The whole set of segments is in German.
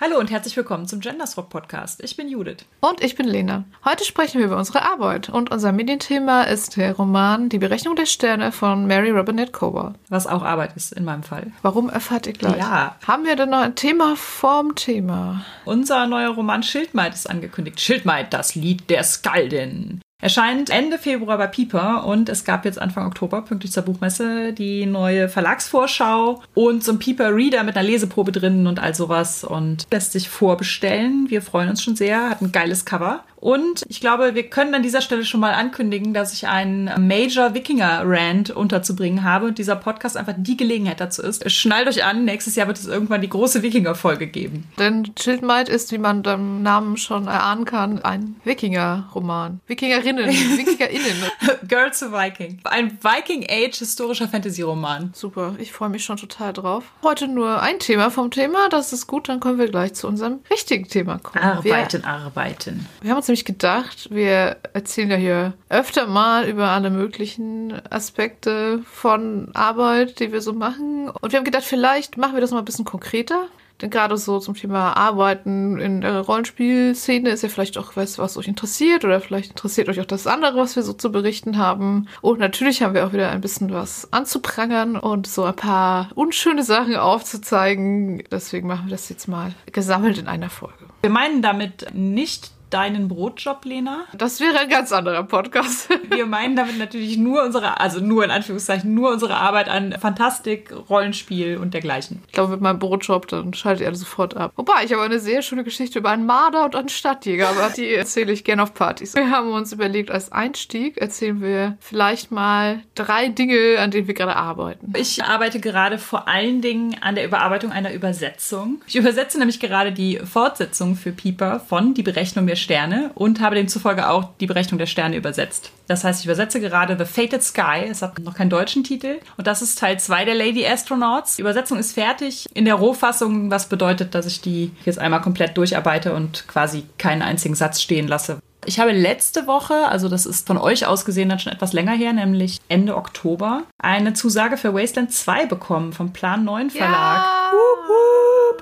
Hallo und herzlich willkommen zum Gendersrock Podcast. Ich bin Judith. Und ich bin Lena. Heute sprechen wir über unsere Arbeit und unser Medienthema ist der Roman Die Berechnung der Sterne von Mary Robinette Kowal. Was auch Arbeit ist in meinem Fall. Warum erfahrt ihr gleich? Ja. Haben wir denn noch ein Thema vorm Thema? Unser neuer Roman Schildmaid ist angekündigt. Schildmaid, das Lied der Skaldin. Erscheint Ende Februar bei Pieper und es gab jetzt Anfang Oktober, pünktlich zur Buchmesse, die neue Verlagsvorschau und so ein Pieper Reader mit einer Leseprobe drin und all sowas und lässt sich vorbestellen. Wir freuen uns schon sehr, hat ein geiles Cover. Und ich glaube, wir können an dieser Stelle schon mal ankündigen, dass ich einen Major Wikinger Rand unterzubringen habe und dieser Podcast einfach die Gelegenheit dazu ist. Schnallt euch an, nächstes Jahr wird es irgendwann die große Wikinger-Folge geben. Denn Schildmaid ist, wie man dem Namen schon erahnen kann, ein Wikinger-Roman. Wikingerinnen, Wikingerinnen. Girl to Viking. Ein Viking-Age historischer Fantasy-Roman. Super, ich freue mich schon total drauf. Heute nur ein Thema vom Thema, das ist gut, dann können wir gleich zu unserem richtigen Thema kommen. Arbeiten, wir, arbeiten. Wir haben uns nämlich gedacht, wir erzählen ja hier öfter mal über alle möglichen Aspekte von Arbeit, die wir so machen. Und wir haben gedacht, vielleicht machen wir das mal ein bisschen konkreter. Denn gerade so zum Thema Arbeiten in der Rollenspielszene ist ja vielleicht auch was, was euch interessiert oder vielleicht interessiert euch auch das andere, was wir so zu berichten haben. Und natürlich haben wir auch wieder ein bisschen was anzuprangern und so ein paar unschöne Sachen aufzuzeigen. Deswegen machen wir das jetzt mal gesammelt in einer Folge. Wir meinen damit nicht deinen Brotjob, Lena? Das wäre ein ganz anderer Podcast. Wir meinen damit natürlich nur unsere, also nur in Anführungszeichen, nur unsere Arbeit an Fantastik, Rollenspiel und dergleichen. Ich glaube, mit meinem Brotjob, dann schaltet ihr alle sofort ab. Wobei, ich habe eine sehr schöne Geschichte über einen Marder und einen Stadtjäger, aber die erzähle ich gerne auf Partys. Wir haben uns überlegt, als Einstieg erzählen wir vielleicht mal drei Dinge, an denen wir gerade arbeiten. Ich arbeite gerade vor allen Dingen an der Überarbeitung einer Übersetzung. Ich übersetze nämlich gerade die Fortsetzung für Pieper von Die Berechnung der Sterne und habe demzufolge auch die Berechnung der Sterne übersetzt. Das heißt, ich übersetze gerade The Fated Sky. Es hat noch keinen deutschen Titel. Und das ist Teil 2 der Lady Astronauts. Die Übersetzung ist fertig in der Rohfassung, was bedeutet, dass ich die jetzt einmal komplett durcharbeite und quasi keinen einzigen Satz stehen lasse. Ich habe letzte Woche, also das ist von euch aus gesehen dann schon etwas länger her, nämlich Ende Oktober, eine Zusage für Wasteland 2 bekommen vom Plan 9 Verlag. Ja. Wup.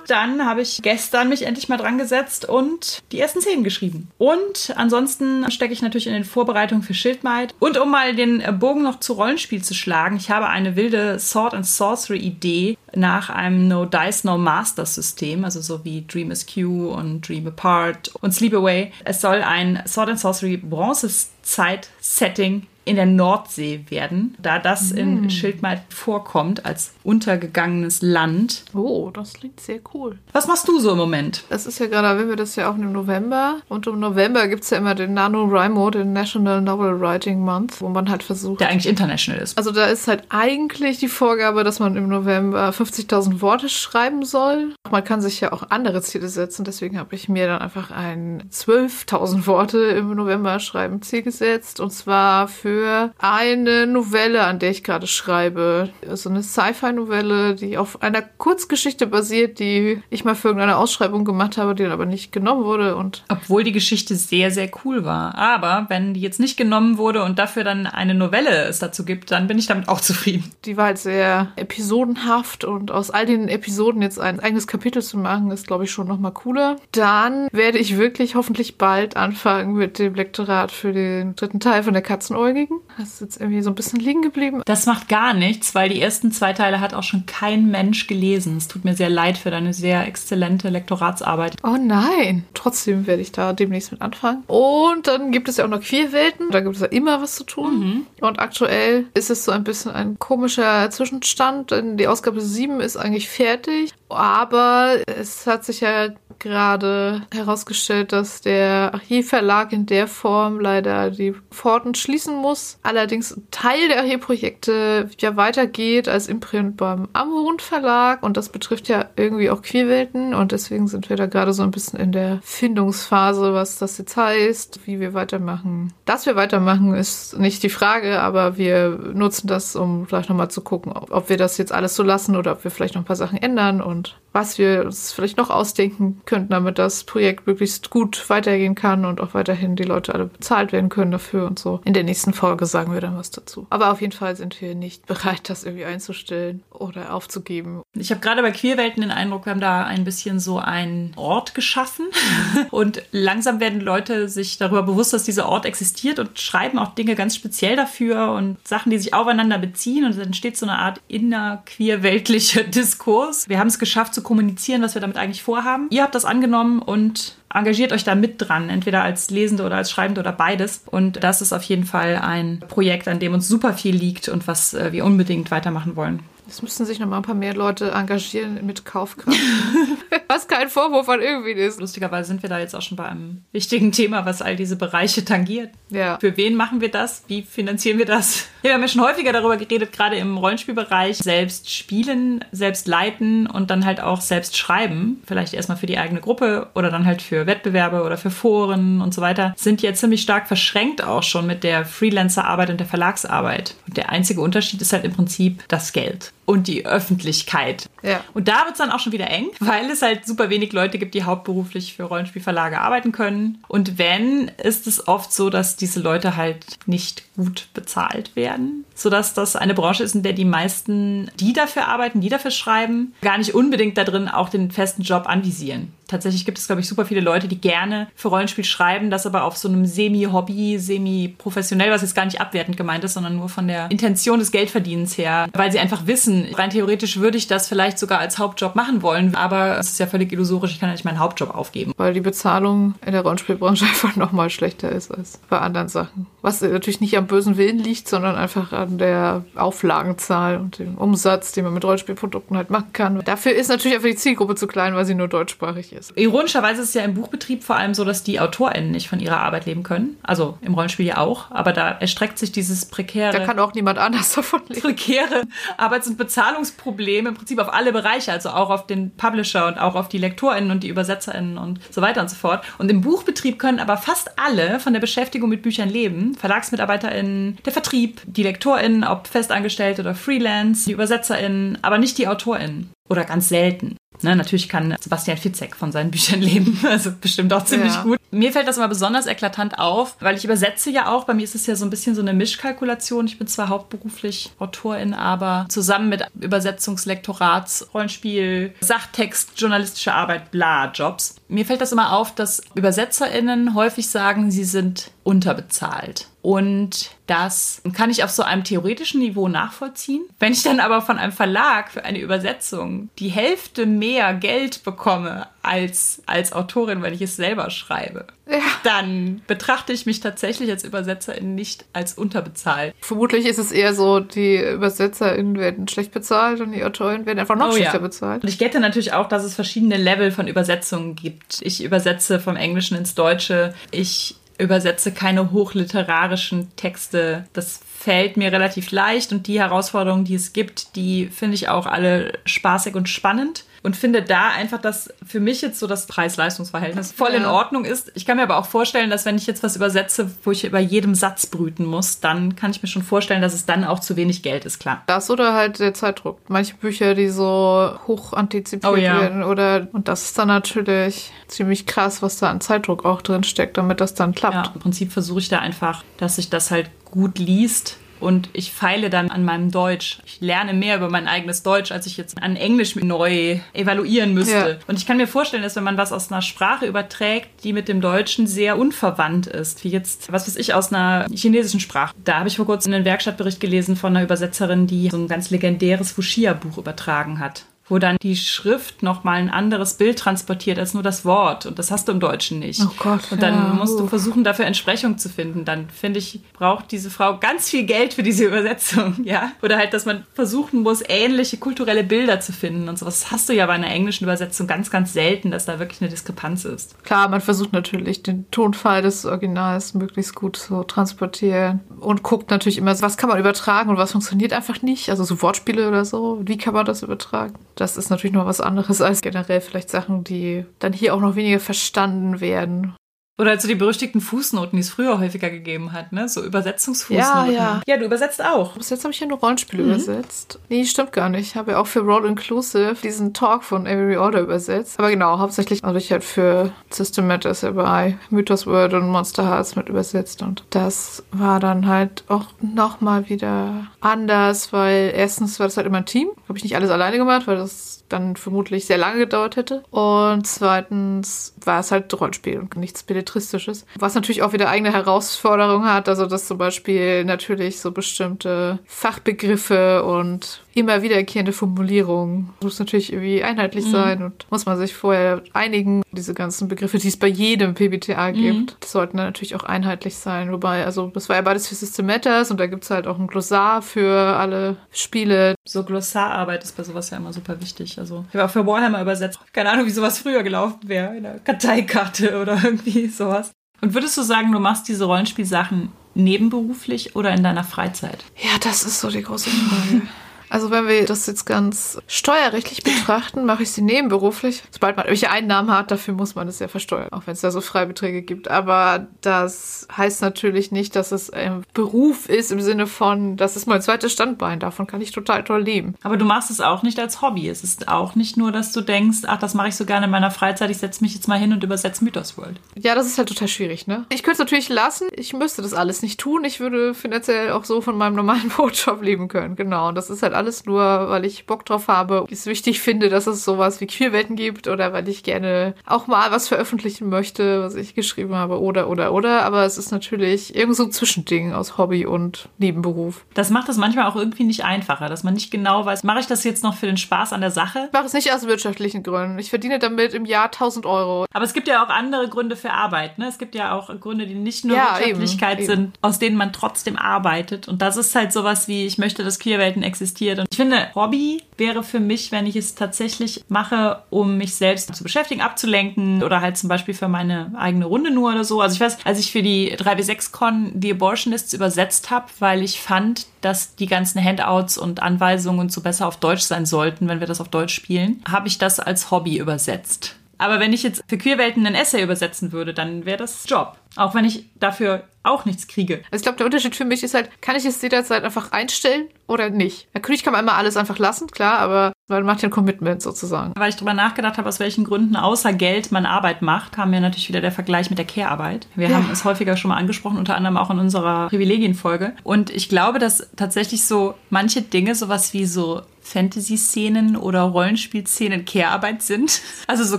Dann habe ich gestern mich endlich mal dran gesetzt und die ersten Szenen geschrieben. Und ansonsten stecke ich natürlich in den Vorbereitungen für Schildmaid. Und um mal den Bogen noch zu Rollenspiel zu schlagen, ich habe eine wilde Sword and Sorcery Idee nach einem No Dice No Master System, also so wie Dream Askew und Dream Apart und Sleep Away. Es soll ein Sword and Sorcery Bronzezeit-Setting in der Nordsee werden, da das mm. in Schildmaid vorkommt als untergegangenes Land. Oh, das klingt sehr cool. Was machst du so im Moment? Das ist ja gerade, wenn wir das ja auch im November. Und im November gibt es ja immer den NaNoWriMo, den National Novel Writing Month, wo man halt versucht. Der eigentlich international ist. Also da ist halt eigentlich die Vorgabe, dass man im November 50.000 Worte schreiben soll. Man kann sich ja auch andere Ziele setzen. Deswegen habe ich mir dann einfach ein 12.000 Worte im November schreiben Ziel gesetzt. Und zwar für für eine Novelle, an der ich gerade schreibe. So also eine Sci-Fi-Novelle, die auf einer Kurzgeschichte basiert, die ich mal für irgendeine Ausschreibung gemacht habe, die dann aber nicht genommen wurde. Und Obwohl die Geschichte sehr, sehr cool war. Aber wenn die jetzt nicht genommen wurde und dafür dann eine Novelle es dazu gibt, dann bin ich damit auch zufrieden. Die war halt sehr episodenhaft und aus all den Episoden jetzt ein eigenes Kapitel zu machen, ist, glaube ich, schon nochmal cooler. Dann werde ich wirklich hoffentlich bald anfangen mit dem Lektorat für den dritten Teil von der Katzenäugin kriegen. Das ist jetzt irgendwie so ein bisschen liegen geblieben. Das macht gar nichts, weil die ersten zwei Teile hat auch schon kein Mensch gelesen. Es tut mir sehr leid für deine sehr exzellente Lektoratsarbeit. Oh nein. Trotzdem werde ich da demnächst mit anfangen. Und dann gibt es ja auch noch Queerwelten. Da gibt es ja immer was zu tun. Mhm. Und aktuell ist es so ein bisschen ein komischer Zwischenstand, denn die Ausgabe 7 ist eigentlich fertig. Aber es hat sich ja gerade herausgestellt, dass der Archivverlag in der Form leider die Pforten schließen muss. Allerdings ein Teil der Archivprojekte ja weitergeht als Imprint beim Amrund Verlag und das betrifft ja irgendwie auch Queerwelten und deswegen sind wir da gerade so ein bisschen in der Findungsphase, was das jetzt heißt, wie wir weitermachen. Dass wir weitermachen ist nicht die Frage, aber wir nutzen das, um vielleicht nochmal zu gucken, ob wir das jetzt alles so lassen oder ob wir vielleicht noch ein paar Sachen ändern und And. Was wir uns vielleicht noch ausdenken könnten, damit das Projekt möglichst gut weitergehen kann und auch weiterhin die Leute alle bezahlt werden können dafür und so. In der nächsten Folge sagen wir dann was dazu. Aber auf jeden Fall sind wir nicht bereit, das irgendwie einzustellen oder aufzugeben. Ich habe gerade bei Queerwelten den Eindruck, wir haben da ein bisschen so einen Ort geschaffen und langsam werden Leute sich darüber bewusst, dass dieser Ort existiert und schreiben auch Dinge ganz speziell dafür und Sachen, die sich aufeinander beziehen und es entsteht so eine Art inner-queerweltlicher Diskurs. Wir haben es geschafft zu kommunizieren, was wir damit eigentlich vorhaben. Ihr habt das angenommen und engagiert euch da mit dran, entweder als Lesende oder als Schreibende oder beides. Und das ist auf jeden Fall ein Projekt, an dem uns super viel liegt und was äh, wir unbedingt weitermachen wollen. Es müssten sich noch mal ein paar mehr Leute engagieren mit Kaufkraft. was kein Vorwurf an irgendwie ist. Lustigerweise sind wir da jetzt auch schon bei einem wichtigen Thema, was all diese Bereiche tangiert. Ja. Für wen machen wir das? Wie finanzieren wir das? Wir haben ja schon häufiger darüber geredet, gerade im Rollenspielbereich, selbst spielen, selbst leiten und dann halt auch selbst schreiben. Vielleicht erstmal für die eigene Gruppe oder dann halt für Wettbewerbe oder für Foren und so weiter. Sind ja ziemlich stark verschränkt auch schon mit der Freelancer-Arbeit und der Verlagsarbeit. Und der einzige Unterschied ist halt im Prinzip das Geld und die Öffentlichkeit. Ja. Und da wird es dann auch schon wieder eng, weil es halt super wenig Leute gibt, die hauptberuflich für Rollenspielverlage arbeiten können. Und wenn, ist es oft so, dass diese Leute halt nicht gut bezahlt werden, sodass das eine Branche ist, in der die meisten, die dafür arbeiten, die dafür schreiben, gar nicht unbedingt da drin auch den festen Job anvisieren. Tatsächlich gibt es, glaube ich, super viele Leute, die gerne für Rollenspiel schreiben, das aber auf so einem Semi-Hobby, semi-professionell, was jetzt gar nicht abwertend gemeint ist, sondern nur von der Intention des Geldverdienens her, weil sie einfach wissen, rein theoretisch würde ich das vielleicht sogar als Hauptjob machen wollen, aber es ist ja völlig illusorisch, ich kann ja nicht meinen Hauptjob aufgeben. Weil die Bezahlung in der Rollenspielbranche einfach nochmal schlechter ist als bei anderen Sachen. Was natürlich nicht am bösen Willen liegt, sondern einfach an der Auflagenzahl und dem Umsatz, den man mit Rollenspielprodukten halt machen kann. Dafür ist natürlich einfach die Zielgruppe zu klein, weil sie nur deutschsprachig ist. Ironischerweise ist es ja im Buchbetrieb vor allem so, dass die AutorInnen nicht von ihrer Arbeit leben können. Also im Rollenspiel ja auch, aber da erstreckt sich dieses prekäre. Da kann auch niemand anders davon leben. Prekäre Arbeits- und Bezahlungsproblem im Prinzip auf alle Bereiche, also auch auf den Publisher und auch auf die LektorInnen und die ÜbersetzerInnen und so weiter und so fort. Und im Buchbetrieb können aber fast alle von der Beschäftigung mit Büchern leben. VerlagsmitarbeiterInnen, der Vertrieb, die LektorInnen, ob festangestellt oder Freelance, die ÜbersetzerInnen, aber nicht die AutorInnen. Oder ganz selten. Ne, natürlich kann Sebastian Fitzek von seinen Büchern leben, also bestimmt auch ziemlich Ja. gut. Mir fällt das immer besonders eklatant auf, weil ich übersetze ja auch. Bei mir ist es ja so ein bisschen so eine Mischkalkulation. Ich bin zwar hauptberuflich Autorin, aber zusammen mit Übersetzungslektorats, Rollenspiel, Sachtext, journalistische Arbeit, bla, Jobs. Mir fällt das immer auf, dass ÜbersetzerInnen häufig sagen, sie sind unterbezahlt. Und das kann ich auf so einem theoretischen Niveau nachvollziehen. Wenn ich dann aber von einem Verlag für eine Übersetzung die Hälfte mehr Geld bekomme als als Autorin, wenn ich es selber schreibe, Ja. dann betrachte ich mich tatsächlich als Übersetzerin nicht als unterbezahlt. Vermutlich ist es eher so, die ÜbersetzerInnen werden schlecht bezahlt und die AutorInnen werden einfach noch Oh ja. schlechter bezahlt. Und ich gette natürlich auch, dass es verschiedene Level von Übersetzungen gibt. Ich übersetze vom Englischen ins Deutsche. Ich übersetze keine hochliterarischen Texte. Das fällt mir relativ leicht und die Herausforderungen, die es gibt, die finde ich auch alle spaßig und spannend. Und finde da einfach, dass für mich jetzt so das Preis-Leistungs-Verhältnis voll in Ja. Ordnung ist. Ich kann mir aber auch vorstellen, dass wenn ich jetzt was übersetze, wo ich über jedem Satz brüten muss, dann kann ich mir schon vorstellen, dass es dann auch zu wenig Geld ist, klar. Das oder halt der Zeitdruck. Manche Bücher, die so hoch antizipiert Oh ja. werden oder und das ist dann natürlich ziemlich krass, was da an Zeitdruck auch drin steckt, damit das dann klappt. Ja, im Prinzip versuche ich da einfach, dass sich das halt gut liest. Und ich feile dann an meinem Deutsch. Ich lerne mehr über mein eigenes Deutsch, als ich jetzt an Englisch neu evaluieren müsste. Ja. Und ich kann mir vorstellen, dass wenn man was aus einer Sprache überträgt, die mit dem Deutschen sehr unverwandt ist, wie jetzt, was weiß ich, aus einer chinesischen Sprache. Da habe ich vor kurzem einen Werkstattbericht gelesen von einer Übersetzerin, die so ein ganz legendäres Wuxia-Buch übertragen hat wo dann die Schrift nochmal ein anderes Bild transportiert als nur das Wort. Und das hast du im Deutschen nicht. Oh Gott, Und dann ja, musst du versuchen, dafür Entsprechung zu finden. Dann finde ich, braucht diese Frau ganz viel Geld für diese Übersetzung, ja. Oder halt, dass man versuchen muss, ähnliche kulturelle Bilder zu finden und sowas. Das hast du ja bei einer englischen Übersetzung ganz, ganz selten, dass da wirklich eine Diskrepanz ist. Klar, man versucht natürlich den Tonfall des Originals möglichst gut zu transportieren und guckt natürlich immer, was kann man übertragen und was funktioniert einfach nicht. Also so Wortspiele oder so, wie kann man das übertragen? Das ist natürlich noch was anderes als generell vielleicht Sachen, die dann hier auch noch weniger verstanden werden. Oder halt so die berüchtigten Fußnoten, die es früher häufiger gegeben hat, ne? So Übersetzungsfußnoten. Ja, ja. Ja, du übersetzt auch. Bis jetzt habe ich ja nur Rollenspiele übersetzt. Nee, stimmt gar nicht. Ich habe ja auch für Roll Inclusive diesen Talk von Every Order übersetzt. Aber genau, hauptsächlich habe ich halt für System Matters ja bei Mythos World und Monster Hearts mit übersetzt. Und das war dann halt auch nochmal wieder anders, weil erstens war das halt immer ein Team. Habe ich nicht alles alleine gemacht, weil das dann vermutlich sehr lange gedauert hätte. Und zweitens war es halt Rollenspiel und nichts Belletristisches. Was natürlich auch wieder eigene Herausforderungen hat. Also, dass zum Beispiel natürlich so bestimmte Fachbegriffe und immer wiederkehrende Formulierungen muss natürlich irgendwie einheitlich sein und muss man sich vorher einigen. Diese ganzen Begriffe, die es bei jedem PBTA gibt, die sollten dann natürlich auch einheitlich sein. Wobei, also, das war ja beides für System Matters und da gibt es halt auch ein Glossar für alle Spiele. So Glossararbeit ist bei sowas ja immer super wichtig. Also ich habe auch für Warhammer übersetzt. Keine Ahnung, wie sowas früher gelaufen wäre. In einer Karteikarte oder irgendwie sowas. Und würdest du sagen, du machst diese Rollenspielsachen nebenberuflich oder in deiner Freizeit? Ja, das ist so die große Frage. Also wenn wir das jetzt ganz steuerrechtlich betrachten, mache ich sie nebenberuflich. Sobald man welche Einnahmen hat, dafür muss man es ja versteuern, auch wenn es da so Freibeträge gibt. Aber das heißt natürlich nicht, dass es ein Beruf ist im Sinne von, das ist mein zweites Standbein. Davon kann ich total toll leben. Aber du machst es auch nicht als Hobby. Es ist auch nicht nur, dass du denkst, ach, das mache ich so gerne in meiner Freizeit, ich setze mich jetzt mal hin und übersetze Mythos World. Ja, das ist halt total schwierig, ne? Ich könnte es natürlich lassen. Ich müsste das alles nicht tun. Ich würde finanziell auch so von meinem normalen Brotjob leben können. Genau. Und das ist halt alles nur, weil ich Bock drauf habe. Es wichtig finde, dass es sowas wie Queerwelten gibt oder weil ich gerne auch mal was veröffentlichen möchte, was ich geschrieben habe oder, oder, oder. Aber es ist natürlich irgend so ein Zwischending aus Hobby und Nebenberuf. Das macht es manchmal auch irgendwie nicht einfacher, dass man nicht genau weiß, mache ich das jetzt noch für den Spaß an der Sache? Ich mache es nicht aus wirtschaftlichen Gründen. Ich verdiene damit im Jahr 1000 Euro. Aber es gibt ja auch andere Gründe für Arbeit. Ne? Es gibt ja auch Gründe, die nicht nur Ja, Wirtschaftlichkeit eben, sind, aus denen man trotzdem arbeitet. Und das ist halt sowas wie, ich möchte, dass Queerwelten existiert. Und ich finde, Hobby wäre für mich, wenn ich es tatsächlich mache, um mich selbst zu beschäftigen, abzulenken oder halt zum Beispiel für meine eigene Runde nur oder so. Also ich weiß, als ich für die 3W6-Con die Abortionists übersetzt habe, weil ich fand, dass die ganzen Handouts und Anweisungen und so besser auf Deutsch sein sollten, wenn wir das auf Deutsch spielen, habe ich das als Hobby übersetzt. Aber wenn ich jetzt für Queerwelten ein Essay übersetzen würde, dann wäre das Job. Auch wenn ich dafür auch nichts kriege. Also ich glaube, der Unterschied für mich ist halt, kann ich es jederzeit einfach einstellen oder nicht? Natürlich kann man immer alles einfach lassen, klar, aber man macht ja ein Commitment sozusagen. Weil ich drüber nachgedacht habe, aus welchen Gründen außer Geld man Arbeit macht, kam mir natürlich wieder der Vergleich mit der Care-Arbeit. Wir Ja. haben es häufiger schon mal angesprochen, unter anderem auch in unserer Privilegienfolge. Und ich glaube, dass tatsächlich so manche Dinge, sowas wie so Fantasy-Szenen oder Rollenspielszenen Care-Arbeit sind. Also so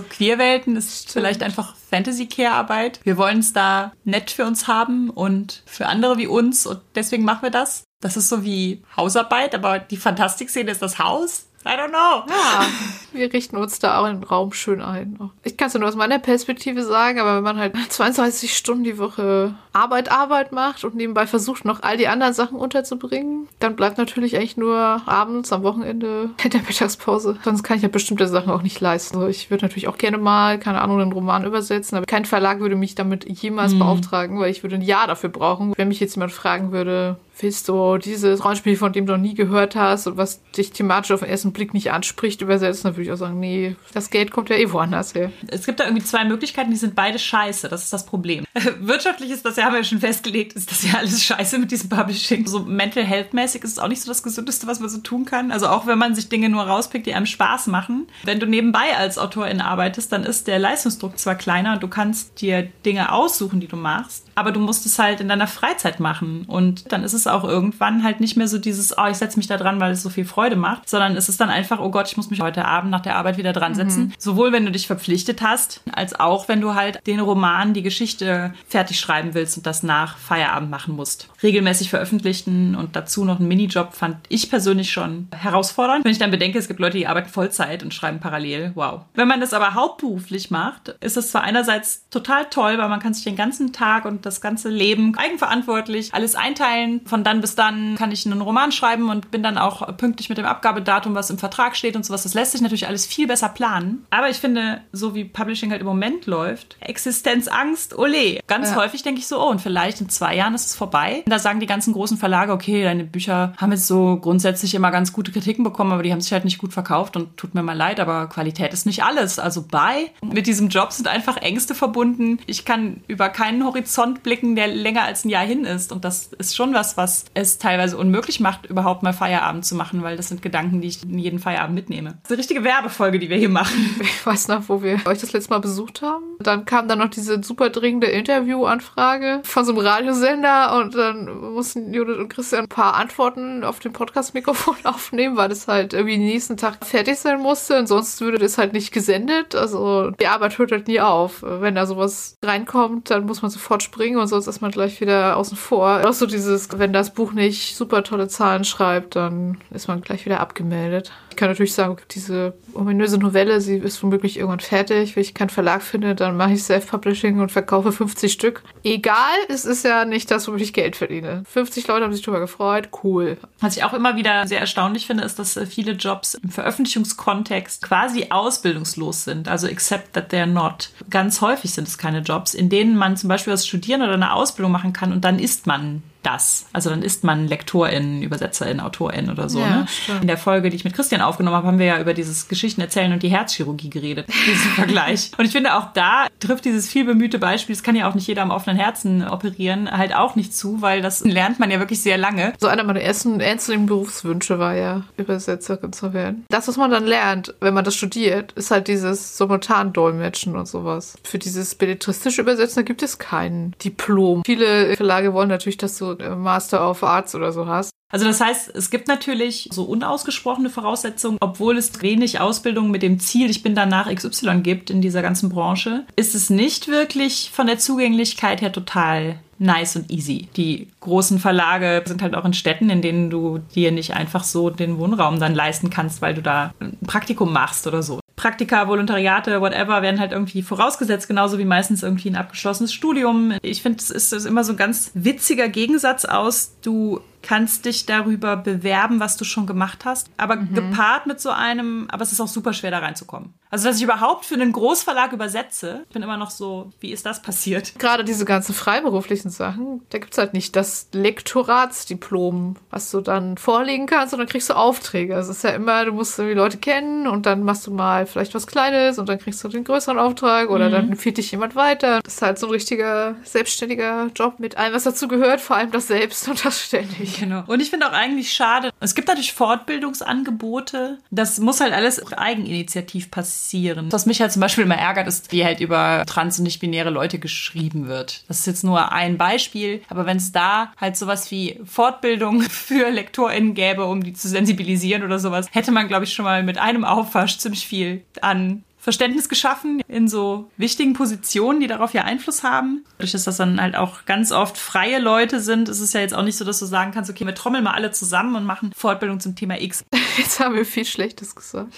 Queerwelten ist vielleicht einfach Fantasy-Care-Arbeit. Wir wollen es da nett für uns haben und für andere wie uns und deswegen machen wir das. Das ist so wie Hausarbeit, aber die Fantastik-Szene ist das Haus. I don't know. Ja, wir richten uns da auch den Raum schön ein. Ich kann es nur aus meiner Perspektive sagen, aber wenn man halt 32 Stunden die Woche Arbeit, Arbeit macht und nebenbei versucht, noch all die anderen Sachen unterzubringen, dann bleibt natürlich eigentlich nur abends, am Wochenende, in der Mittagspause. Sonst kann ich ja bestimmte Sachen auch nicht leisten. Also ich würde natürlich auch gerne mal, keine Ahnung, einen Roman übersetzen, aber kein Verlag würde mich damit jemals beauftragen, weil ich würde ein Jahr dafür brauchen. Wenn mich jetzt jemand fragen würde, willst du dieses Rollenspiel, von dem du noch nie gehört hast und was dich thematisch auf den ersten Blick nicht anspricht, übersetzen, dann würde ich auch sagen, nee, das Geld kommt ja eh woanders her. Es gibt da irgendwie zwei Möglichkeiten, die sind beide scheiße. Das ist das Problem. Wirtschaftlich ist das ja, ja schon festgelegt, ist das ja alles scheiße mit diesem Publishing. So mental health mäßig ist es auch nicht so das Gesündeste, was man so tun kann. Also auch wenn man sich Dinge nur rauspickt, die einem Spaß machen. Wenn du nebenbei als Autorin arbeitest, dann ist der Leistungsdruck zwar kleiner und du kannst dir Dinge aussuchen, die du machst, aber du musst es halt in deiner Freizeit machen. Und dann ist es auch irgendwann halt nicht mehr so dieses, oh, ich setze mich da dran, weil es so viel Freude macht, sondern es ist dann einfach, oh Gott, ich muss mich heute Abend nach der Arbeit wieder dran setzen. Sowohl wenn du dich verpflichtet hast, als auch wenn du halt den Roman, die Geschichte fertig schreiben willst und das nach Feierabend machen musst. Regelmäßig veröffentlichen und dazu noch einen Minijob fand ich persönlich schon herausfordernd. Wenn ich dann bedenke, es gibt Leute, die arbeiten Vollzeit und schreiben parallel. Wow. Wenn man das aber hauptberuflich macht, ist es zwar einerseits total toll, weil man kann sich den ganzen Tag und das ganze Leben eigenverantwortlich alles einteilen. Von dann bis dann kann ich einen Roman schreiben und bin dann auch pünktlich mit dem Abgabedatum, was im Vertrag steht und sowas. Das lässt sich natürlich alles viel besser planen. Aber ich finde, so wie Publishing halt im Moment läuft, Existenzangst, ole. Ganz Ja. häufig denke ich so, oh, und vielleicht in zwei Jahren ist es vorbei. Und da sagen die ganzen großen Verlage, okay, deine Bücher haben jetzt so grundsätzlich immer ganz gute Kritiken bekommen, aber die haben sich halt nicht gut verkauft und tut mir mal leid, aber Qualität ist nicht alles. Also bei mit diesem Job sind einfach Ängste verbunden. Ich kann über keinen Horizont blicken, der länger als ein Jahr hin ist. Und das ist schon was, was es teilweise unmöglich macht, überhaupt mal Feierabend zu machen, weil das sind Gedanken, die ich in jeden Feierabend mitnehme. Das ist eine richtige Werbefolge, die wir hier machen. Ich weiß noch, wo wir euch das letzte Mal besucht haben. Dann kam dann noch diese super dringende Interviewanfrage von so einem Radiosender und dann mussten Judith und Christian ein paar Antworten auf dem Podcast-Mikrofon aufnehmen, weil das halt irgendwie den nächsten Tag fertig sein musste und sonst würde das halt nicht gesendet. Also die Arbeit hört halt nie auf. Wenn da sowas reinkommt, dann muss man sofort springen und sonst ist man gleich wieder außen vor. Auch so dieses, wenn das Buch nicht super tolle Zahlen schreibt, dann ist man gleich wieder abgemeldet. Ich kann natürlich sagen, diese ominöse Novelle, sie ist womöglich irgendwann fertig. Wenn ich keinen Verlag finde, dann mache ich Self-Publishing und verkaufe 50 Stück. Egal, es ist ja nicht das, womit ich Geld verdiene. 50 Leute haben sich darüber gefreut, cool. Was ich auch immer wieder sehr erstaunlich finde, ist, dass äh, viele Jobs im Veröffentlichungskontext quasi ausbildungslos sind. Also except that they're not. Ganz häufig sind es keine Jobs, in denen man zum Beispiel was studieren oder eine Ausbildung machen kann und dann ist man das. Also dann ist man Lektorin, Übersetzerin, Autorin oder so. Ja, ne? In der Folge, die ich mit Christian aufgenommen habe, haben wir ja über dieses Geschichten erzählen und die Herzchirurgie geredet. Diesen Vergleich. Und ich finde auch da trifft dieses viel bemühte Beispiel, das kann ja auch nicht jeder am offenen Herzen operieren, halt auch nicht zu, weil das lernt man ja wirklich sehr lange. So einer meiner ersten ernsthaften Berufswünsche war ja, Übersetzerin zu werden. Das, was man dann lernt, wenn man das studiert, ist halt dieses Simultandolmetschen und sowas. Für dieses belletristische Übersetzen, da gibt es kein Diplom. Viele Verlage wollen natürlich, dass du Master of Arts oder so hast. Also das heißt, es gibt natürlich so unausgesprochene Voraussetzungen, obwohl es wenig Ausbildung mit dem Ziel, ich bin danach XY gibt in dieser ganzen Branche, ist es nicht wirklich von der Zugänglichkeit her total nice und easy. Die großen Verlage sind halt auch in Städten, in denen du dir nicht einfach so den Wohnraum dann leisten kannst, weil du da ein Praktikum machst oder so. Praktika, Volontariate, whatever, werden halt irgendwie vorausgesetzt, genauso wie meistens irgendwie ein abgeschlossenes Studium. Ich finde, es ist immer so ein ganz witziger Gegensatz aus, du kannst dich darüber bewerben, was du schon gemacht hast, aber gepaart mit so einem, aber es ist auch super schwer da reinzukommen. Also, dass ich überhaupt für einen Großverlag übersetze, ich bin immer noch so, wie ist das passiert? Gerade diese ganzen freiberuflichen Sachen, da gibt's halt nicht das Lektoratsdiplom, was du dann vorlegen kannst und dann kriegst du Aufträge. Es ist ja immer, du musst die Leute kennen und dann machst du mal vielleicht was Kleines und dann kriegst du den größeren Auftrag oder dann empfiehlt dich jemand weiter. Das ist halt so ein richtiger selbstständiger Job mit allem, was dazu gehört, vor allem das Selbst und das ständig. Genau. Und ich finde auch eigentlich schade, es gibt natürlich Fortbildungsangebote. Das muss halt alles eigeninitiativ passieren. Was mich halt zum Beispiel immer ärgert, ist, wie halt über trans- und nicht-binäre Leute geschrieben wird. Das ist jetzt nur ein Beispiel, aber wenn es da halt sowas wie Fortbildung für LektorInnen gäbe, um die zu sensibilisieren oder sowas, hätte man, glaube ich, schon mal mit einem Aufwasch ziemlich viel an Verständnis geschaffen in so wichtigen Positionen, die darauf ja Einfluss haben. Dadurch, dass das dann halt auch ganz oft freie Leute sind, ist es ja jetzt auch nicht so, dass du sagen kannst, okay, wir trommeln mal alle zusammen und machen Fortbildung zum Thema X. Jetzt haben wir viel Schlechtes gesagt.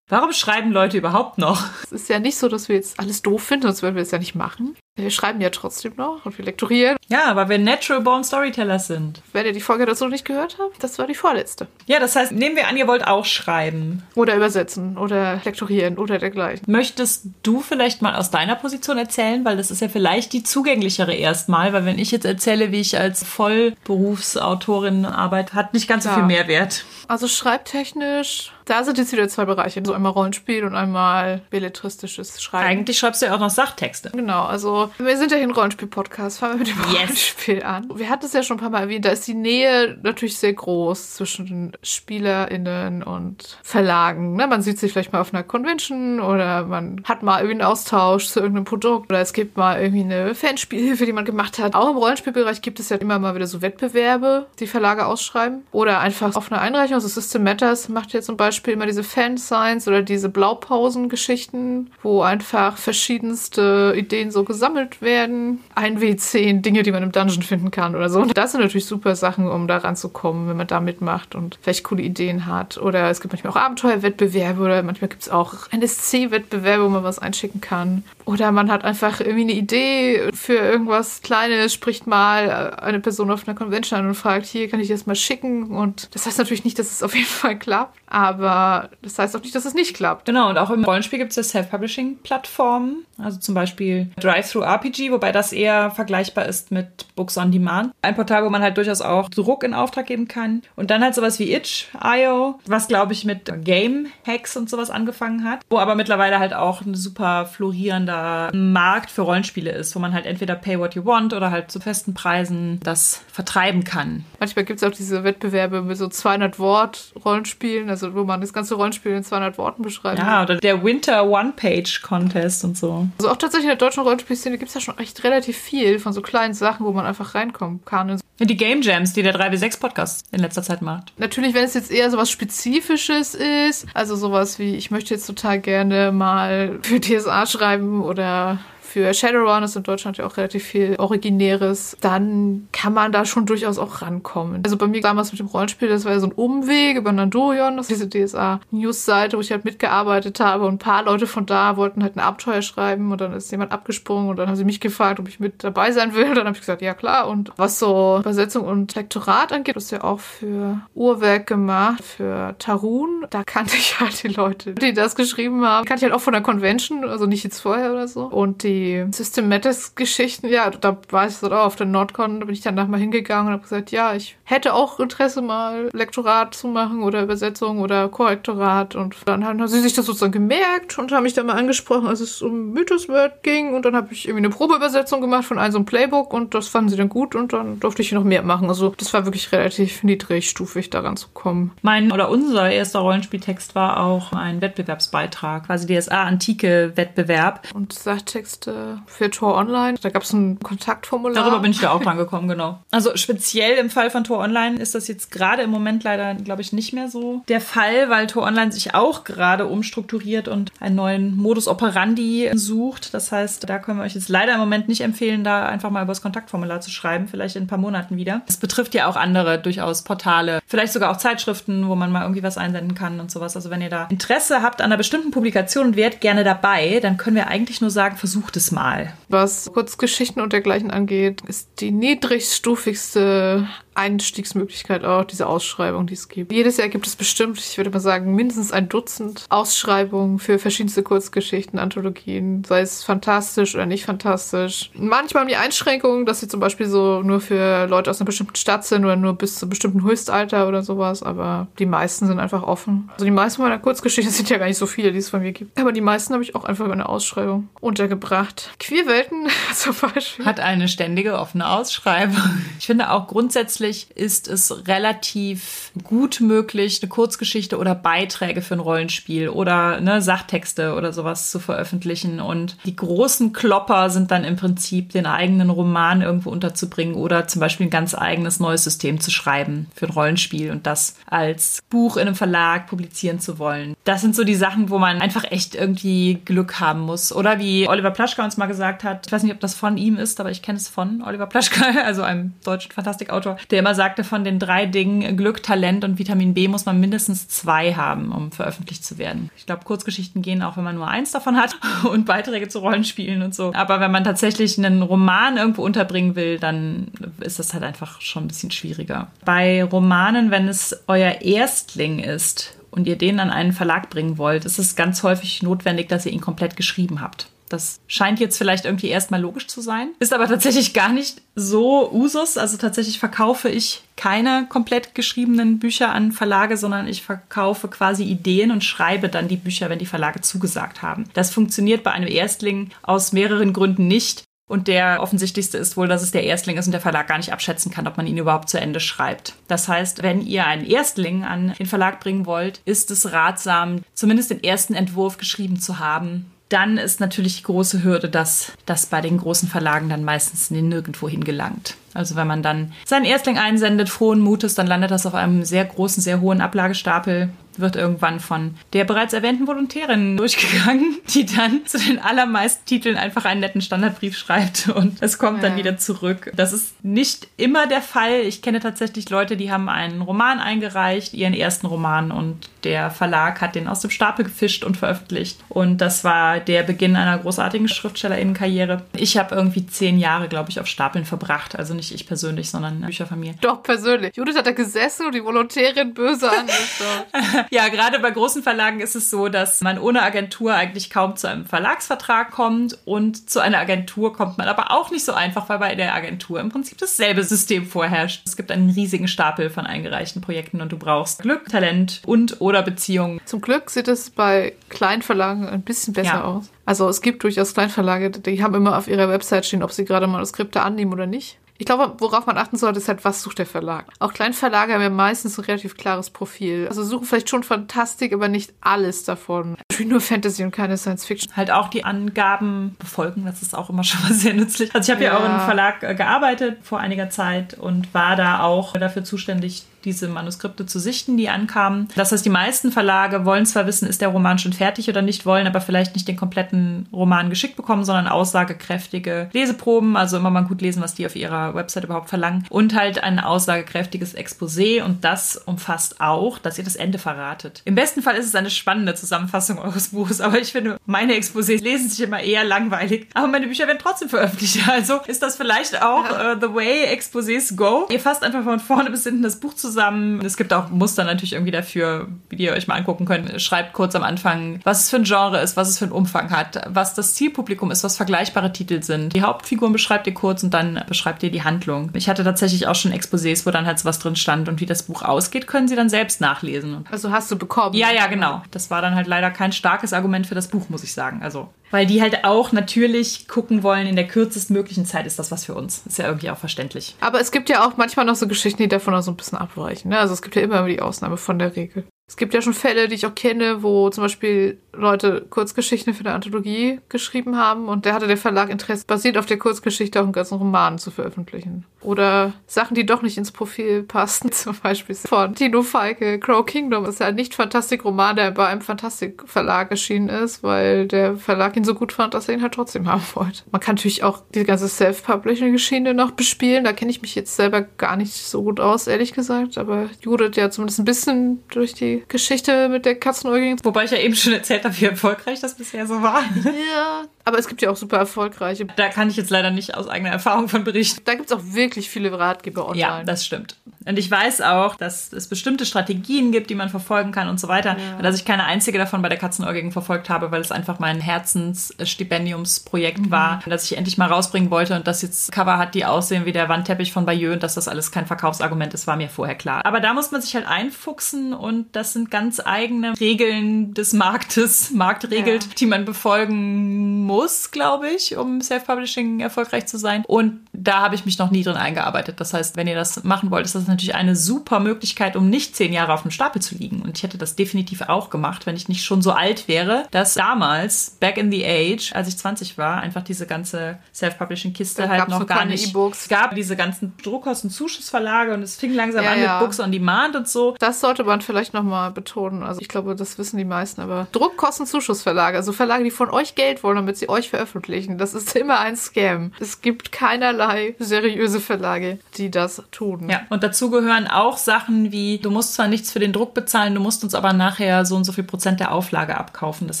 Warum schreiben Leute überhaupt noch? Es ist ja nicht so, dass wir jetzt alles doof finden, sonst würden wir es ja nicht machen. Wir schreiben ja trotzdem noch und wir lektorieren. Ja, weil wir Natural Born Storytellers sind. Wenn ihr die Folge dazu noch nicht gehört habt, das war die vorletzte. Ja, das heißt, nehmen wir an, ihr wollt auch schreiben. Oder übersetzen oder lektorieren oder dergleichen. Möchtest du vielleicht mal aus deiner Position erzählen, weil das ist ja vielleicht die zugänglichere erstmal, weil wenn ich jetzt erzähle, wie ich als Vollberufsautorin arbeite, hat nicht ganz so Ja. viel Mehrwert. Also schreibtechnisch, da sind jetzt wieder zwei Bereiche. So einmal Rollenspiel und einmal belletristisches Schreiben. Eigentlich schreibst du ja auch noch Sachtexte. Genau, also wir sind ja hier ein Rollenspiel-Podcast. Fangen wir mit dem Yes. Rollenspiel an. Wir hatten es ja schon ein paar Mal erwähnt, da ist die Nähe natürlich sehr groß zwischen SpielerInnen und Verlagen. Ne? Man sieht sich vielleicht mal auf einer Convention oder man hat mal irgendwie einen Austausch zu irgendeinem Produkt oder es gibt mal irgendwie eine Fanspielhilfe, die man gemacht hat. Auch im Rollenspielbereich gibt es ja immer mal wieder so Wettbewerbe, die Verlage ausschreiben. Oder einfach auf einer Einreichung. Also System Matters macht ja zum Beispiel immer diese Fan-Signs oder diese Blaupausen-Geschichten, wo einfach verschiedenste Ideen so gesammelt werden. Ein W10 Dinge, die man im Dungeon finden kann oder so. Und das sind natürlich super Sachen, um da ranzukommen, wenn man da mitmacht und vielleicht coole Ideen hat. Oder es gibt manchmal auch Abenteuerwettbewerbe oder manchmal gibt es auch NSC-Wettbewerbe, wo man was einschicken kann. Oder man hat einfach irgendwie eine Idee für irgendwas Kleines, spricht mal eine Person auf einer Convention an und fragt, hier kann ich das mal schicken. Und das heißt natürlich nicht, dass es auf jeden Fall klappt. Aber Aber das heißt auch nicht, dass es nicht klappt. Genau, und auch im Rollenspiel gibt es ja Self-Publishing-Plattformen, also zum Beispiel Drive-Thru-RPG, wobei das eher vergleichbar ist mit Books on Demand. Ein Portal, wo man halt durchaus auch Druck in Auftrag geben kann. Und dann halt sowas wie Itch.io, was glaube ich mit Game-Hacks und sowas angefangen hat, wo aber mittlerweile halt auch ein super florierender Markt für Rollenspiele ist, wo man halt entweder Pay What You Want oder halt zu festen Preisen das vertreiben kann. Manchmal gibt es auch diese Wettbewerbe mit so 200 Wort Rollenspielen, also wo man das ganze Rollenspiel in 200 Worten beschreibt. Ja, oder der Winter One-Page-Contest und so. Also auch tatsächlich in der deutschen Rollenspielszene gibt es ja schon echt relativ viel von so kleinen Sachen, wo man einfach reinkommen kann. Die Game Jams, die der 3W6-Podcast in letzter Zeit macht. Natürlich, wenn es jetzt eher so was Spezifisches ist, also sowas wie, ich möchte jetzt total gerne mal für TSA schreiben oder für Shadowrun ist in Deutschland ja auch relativ viel Originäres, dann kann man da schon durchaus auch rankommen. Also bei mir damals mit dem Rollenspiel, das war ja so ein Umweg über Nandorion, das ist diese DSA-News-Seite, wo ich halt mitgearbeitet habe und ein paar Leute von da wollten halt ein Abenteuer schreiben und dann ist jemand abgesprungen und dann haben sie mich gefragt, ob ich mit dabei sein will. Und dann habe ich gesagt, ja klar. Und was so Übersetzung und Lektorat angeht, das ist ja auch für Uhrwerk gemacht, für Tarun. Da kannte ich halt die Leute, die das geschrieben haben. Kannte ich halt auch von der Convention, also nicht jetzt vorher oder so. Und die die System Matters Geschichten, ja, da war ich so auf der Nordcon, da bin ich danach mal hingegangen und habe gesagt, ja, ich hätte auch Interesse mal Lektorat zu machen oder Übersetzung oder Korrektorat und dann haben sie sich das sozusagen gemerkt und haben mich dann mal angesprochen, als es um Mythos Word ging und dann habe ich irgendwie eine Probeübersetzung gemacht von einem so einem Playbook und das fanden sie dann gut und dann durfte ich noch mehr machen. Also das war wirklich relativ niedrigstufig daran zu kommen. Mein oder unser erster Rollenspieltext war auch ein Wettbewerbsbeitrag, quasi DSA Antike Wettbewerb und Sachtexte für Tor Online. Da gab es ein Kontaktformular. Darüber bin ich da auch dran gekommen, genau. Also speziell im Fall von Tor Online ist das jetzt gerade im Moment leider, glaube ich, nicht mehr so der Fall, weil Tor Online sich auch gerade umstrukturiert und einen neuen Modus operandi sucht. Das heißt, da können wir euch jetzt leider im Moment nicht empfehlen, da einfach mal über das Kontaktformular zu schreiben, vielleicht in ein paar Monaten wieder. Das betrifft ja auch andere durchaus Portale, vielleicht sogar auch Zeitschriften, wo man mal irgendwie was einsenden kann und sowas. Also wenn ihr da Interesse habt an einer bestimmten Publikation und wärt gerne dabei, dann können wir eigentlich nur sagen, versucht es Mal. Was Kurzgeschichten und dergleichen angeht, ist die niedrigstufigste Einstiegsmöglichkeit auch, diese Ausschreibung, die es gibt. Jedes Jahr gibt es bestimmt, ich würde mal sagen, mindestens ein Dutzend Ausschreibungen für verschiedenste Kurzgeschichten, Anthologien, sei es fantastisch oder nicht fantastisch. Manchmal haben die Einschränkungen, dass sie zum Beispiel so nur für Leute aus einer bestimmten Stadt sind oder nur bis zu einem bestimmten Höchstalter oder sowas, aber die meisten sind einfach offen. Also die meisten meiner Kurzgeschichten sind ja gar nicht so viele, die es von mir gibt. Aber die meisten habe ich auch einfach über eine Ausschreibung untergebracht. Queerwelten zum Beispiel. Hat eine ständige offene Ausschreibung. Ich finde auch grundsätzlich grundsätzlich ist es relativ gut möglich, eine Kurzgeschichte oder Beiträge für ein Rollenspiel oder ne, Sachtexte oder sowas zu veröffentlichen. Und die großen Klopper sind dann im Prinzip den eigenen Roman irgendwo unterzubringen oder zum Beispiel ein ganz eigenes neues System zu schreiben für ein Rollenspiel und das als Buch in einem Verlag publizieren zu wollen. Das sind so die Sachen, wo man einfach echt irgendwie Glück haben muss. Oder wie Oliver Plaschka uns mal gesagt hat, ich weiß nicht, ob das von ihm ist, aber ich kenne es von Oliver Plaschka, also einem deutschen Fantastikautor, der immer sagte, von den drei Dingen Glück, Talent und Vitamin B muss man mindestens zwei haben, um veröffentlicht zu werden. Ich glaube, Kurzgeschichten gehen auch, wenn man nur eins davon hat und Beiträge zu Rollenspielen und so. Aber wenn man tatsächlich einen Roman irgendwo unterbringen will, dann ist das halt einfach schon ein bisschen schwieriger. Bei Romanen, wenn es euer Erstling ist und ihr den an einen Verlag bringen wollt, ist es ganz häufig notwendig, dass ihr ihn komplett geschrieben habt. Das scheint jetzt vielleicht irgendwie erstmal logisch zu sein, ist aber tatsächlich gar nicht so Usus. Also tatsächlich verkaufe ich keine komplett geschriebenen Bücher an Verlage, sondern ich verkaufe quasi Ideen und schreibe dann die Bücher, wenn die Verlage zugesagt haben. Das funktioniert bei einem Erstling aus mehreren Gründen nicht. Und der offensichtlichste ist wohl, dass es der Erstling ist und der Verlag gar nicht abschätzen kann, ob man ihn überhaupt zu Ende schreibt. Das heißt, wenn ihr einen Erstling an den Verlag bringen wollt, ist es ratsam, zumindest den ersten Entwurf geschrieben zu haben, dann ist natürlich die große Hürde, dass das bei den großen Verlagen dann meistens nirgendwo hingelangt. Also wenn man dann seinen Erstling einsendet, frohen Mutes, dann landet das auf einem sehr großen, sehr hohen Ablagestapel wird irgendwann von der bereits erwähnten Volontärin durchgegangen, die dann zu den allermeisten Titeln einfach einen netten Standardbrief schreibt und es kommt ja. dann wieder zurück. Das ist nicht immer der Fall. Ich kenne tatsächlich Leute, die haben einen Roman eingereicht, ihren ersten Roman und der Verlag hat den aus dem Stapel gefischt und veröffentlicht. Und das war der Beginn einer großartigen Schriftstellerinnenkarriere. Ich habe irgendwie zehn Jahre, glaube ich, auf Stapeln verbracht. Also nicht ich persönlich, sondern Bücher von mir. Doch, persönlich. Judith hat da gesessen und die Volontärin böse angeschaut. ja, gerade bei großen Verlagen ist es so, dass man ohne Agentur eigentlich kaum zu einem Verlagsvertrag kommt und zu einer Agentur kommt man aber auch nicht so einfach, weil bei der Agentur im Prinzip dasselbe System vorherrscht. Es gibt einen riesigen Stapel von eingereichten Projekten und du brauchst Glück, Talent und oder Beziehungen. Zum Glück sieht es bei Kleinverlagen ein bisschen besser ja. aus. Also es gibt durchaus Kleinverlage, die haben immer auf ihrer Website stehen, ob sie gerade Manuskripte annehmen oder nicht. Ich glaube, worauf man achten sollte, ist halt, was sucht der Verlag. Auch Kleinverlage haben ja meistens ein relativ klares Profil. Also suchen vielleicht schon Fantastik, aber nicht alles davon. Nur Fantasy und keine Science Fiction. Halt auch die Angaben befolgen, das ist auch immer schon mal sehr nützlich. Also ich habe ja. ja auch in einem Verlag äh, gearbeitet vor einiger Zeit und war da auch dafür zuständig, diese Manuskripte zu sichten, die ankamen. Das heißt, die meisten Verlage wollen zwar wissen, ist der Roman schon fertig oder nicht, wollen aber vielleicht nicht den kompletten Roman geschickt bekommen, sondern aussagekräftige Leseproben, also immer mal gut lesen, was die auf ihrer Website überhaupt verlangen und halt ein aussagekräftiges Exposé und das umfasst auch, dass ihr das Ende verratet. Im besten Fall ist es eine spannende Zusammenfassung eures Buches, aber ich finde, meine Exposés lesen sich immer eher langweilig, aber meine Bücher werden trotzdem veröffentlicht. Also ist das vielleicht auch uh, the way Exposés go. Ihr fasst einfach von vorne bis hinten das Buch zusammen zusammen. Es gibt auch Muster natürlich irgendwie dafür, wie ihr euch mal angucken könnt. Schreibt kurz am Anfang, was es für ein Genre ist, was es für einen Umfang hat, was das Zielpublikum ist, was vergleichbare Titel sind. Die Hauptfiguren beschreibt ihr kurz und dann beschreibt ihr die Handlung. Ich hatte tatsächlich auch schon Exposés, wo dann halt so was drin stand und wie das Buch ausgeht, können sie dann selbst nachlesen. Also hast du bekommen? Ja, ja, genau. Das war dann halt leider kein starkes Argument für das Buch, muss ich sagen. Also weil die halt auch natürlich gucken wollen, in der kürzestmöglichen Zeit ist das was für uns. Ist ja irgendwie auch verständlich. Aber es gibt ja auch manchmal noch so Geschichten, die davon auch so ein bisschen abweichen. Ne? Also es gibt ja immer die Ausnahme von der Regel. Es gibt ja schon Fälle, die ich auch kenne, wo zum Beispiel Leute Kurzgeschichten für eine Anthologie geschrieben haben und der hatte der Verlag Interesse, basiert auf der Kurzgeschichte auch einen ganzen Roman zu veröffentlichen. Oder Sachen, die doch nicht ins Profil passen, zum Beispiel von Tino Falke, Crow Kingdom. Ist ja ein Nicht-Fantastik-Roman, der bei einem Fantastik-Verlag erschienen ist, weil der Verlag ihn so gut fand, dass er ihn halt trotzdem haben wollte. Man kann natürlich auch die ganze Self-Publishing-Geschichte noch bespielen. Da kenne ich mich jetzt selber gar nicht so gut aus, ehrlich gesagt. Aber Judith ja zumindest ein bisschen durch die Geschichte mit der Katzenäugin. Wobei ich ja eben schon erzählt habe, wie erfolgreich das bisher so war. Ja, aber es gibt ja auch super erfolgreiche. Da kann ich jetzt leider nicht aus eigener Erfahrung von berichten. Da gibt es auch wirklich viele Ratgeber online. Ja, das stimmt. Und ich weiß auch, dass es bestimmte Strategien gibt, die man verfolgen kann und so weiter. Ja. Und dass ich keine einzige davon bei der Katzenäugigen verfolgt habe, weil es einfach mein Herzensstipendiumsprojekt mhm. war, das ich endlich mal rausbringen wollte und das jetzt Cover hat, die aussehen wie der Wandteppich von Bayeux und dass das alles kein Verkaufsargument ist, war mir vorher klar. Aber da muss man sich halt einfuchsen und das sind ganz eigene Regeln des Marktes, marktregelt, ja. die man befolgen muss, glaube ich, um Self-Publishing erfolgreich zu sein. Und da habe ich mich noch nie drin eingearbeitet. Das heißt, wenn ihr das machen wollt, ist das natürlich eine super Möglichkeit, um nicht zehn Jahre auf dem Stapel zu liegen. Und ich hätte das definitiv auch gemacht, wenn ich nicht schon so alt wäre, dass damals, back in the age, als ich 20 war, einfach diese ganze Self-Publishing-Kiste halt noch gar nicht. E-Books. Es gab diese ganzen Druckkosten-Zuschussverlage und es fing langsam ja, an ja. mit Books on Demand und so. Das sollte man vielleicht nochmal betonen. Also ich glaube, das wissen die meisten, aber Druckkostenzuschussverlage, also Verlage, die von euch Geld wollen, damit sie euch veröffentlichen, das ist immer ein Scam. Es gibt keinerlei seriöse Verlage, die das tun. Ja, und dazu gehören auch Sachen wie, du musst zwar nichts für den Druck bezahlen, du musst uns aber nachher so und so viel Prozent der Auflage abkaufen. Das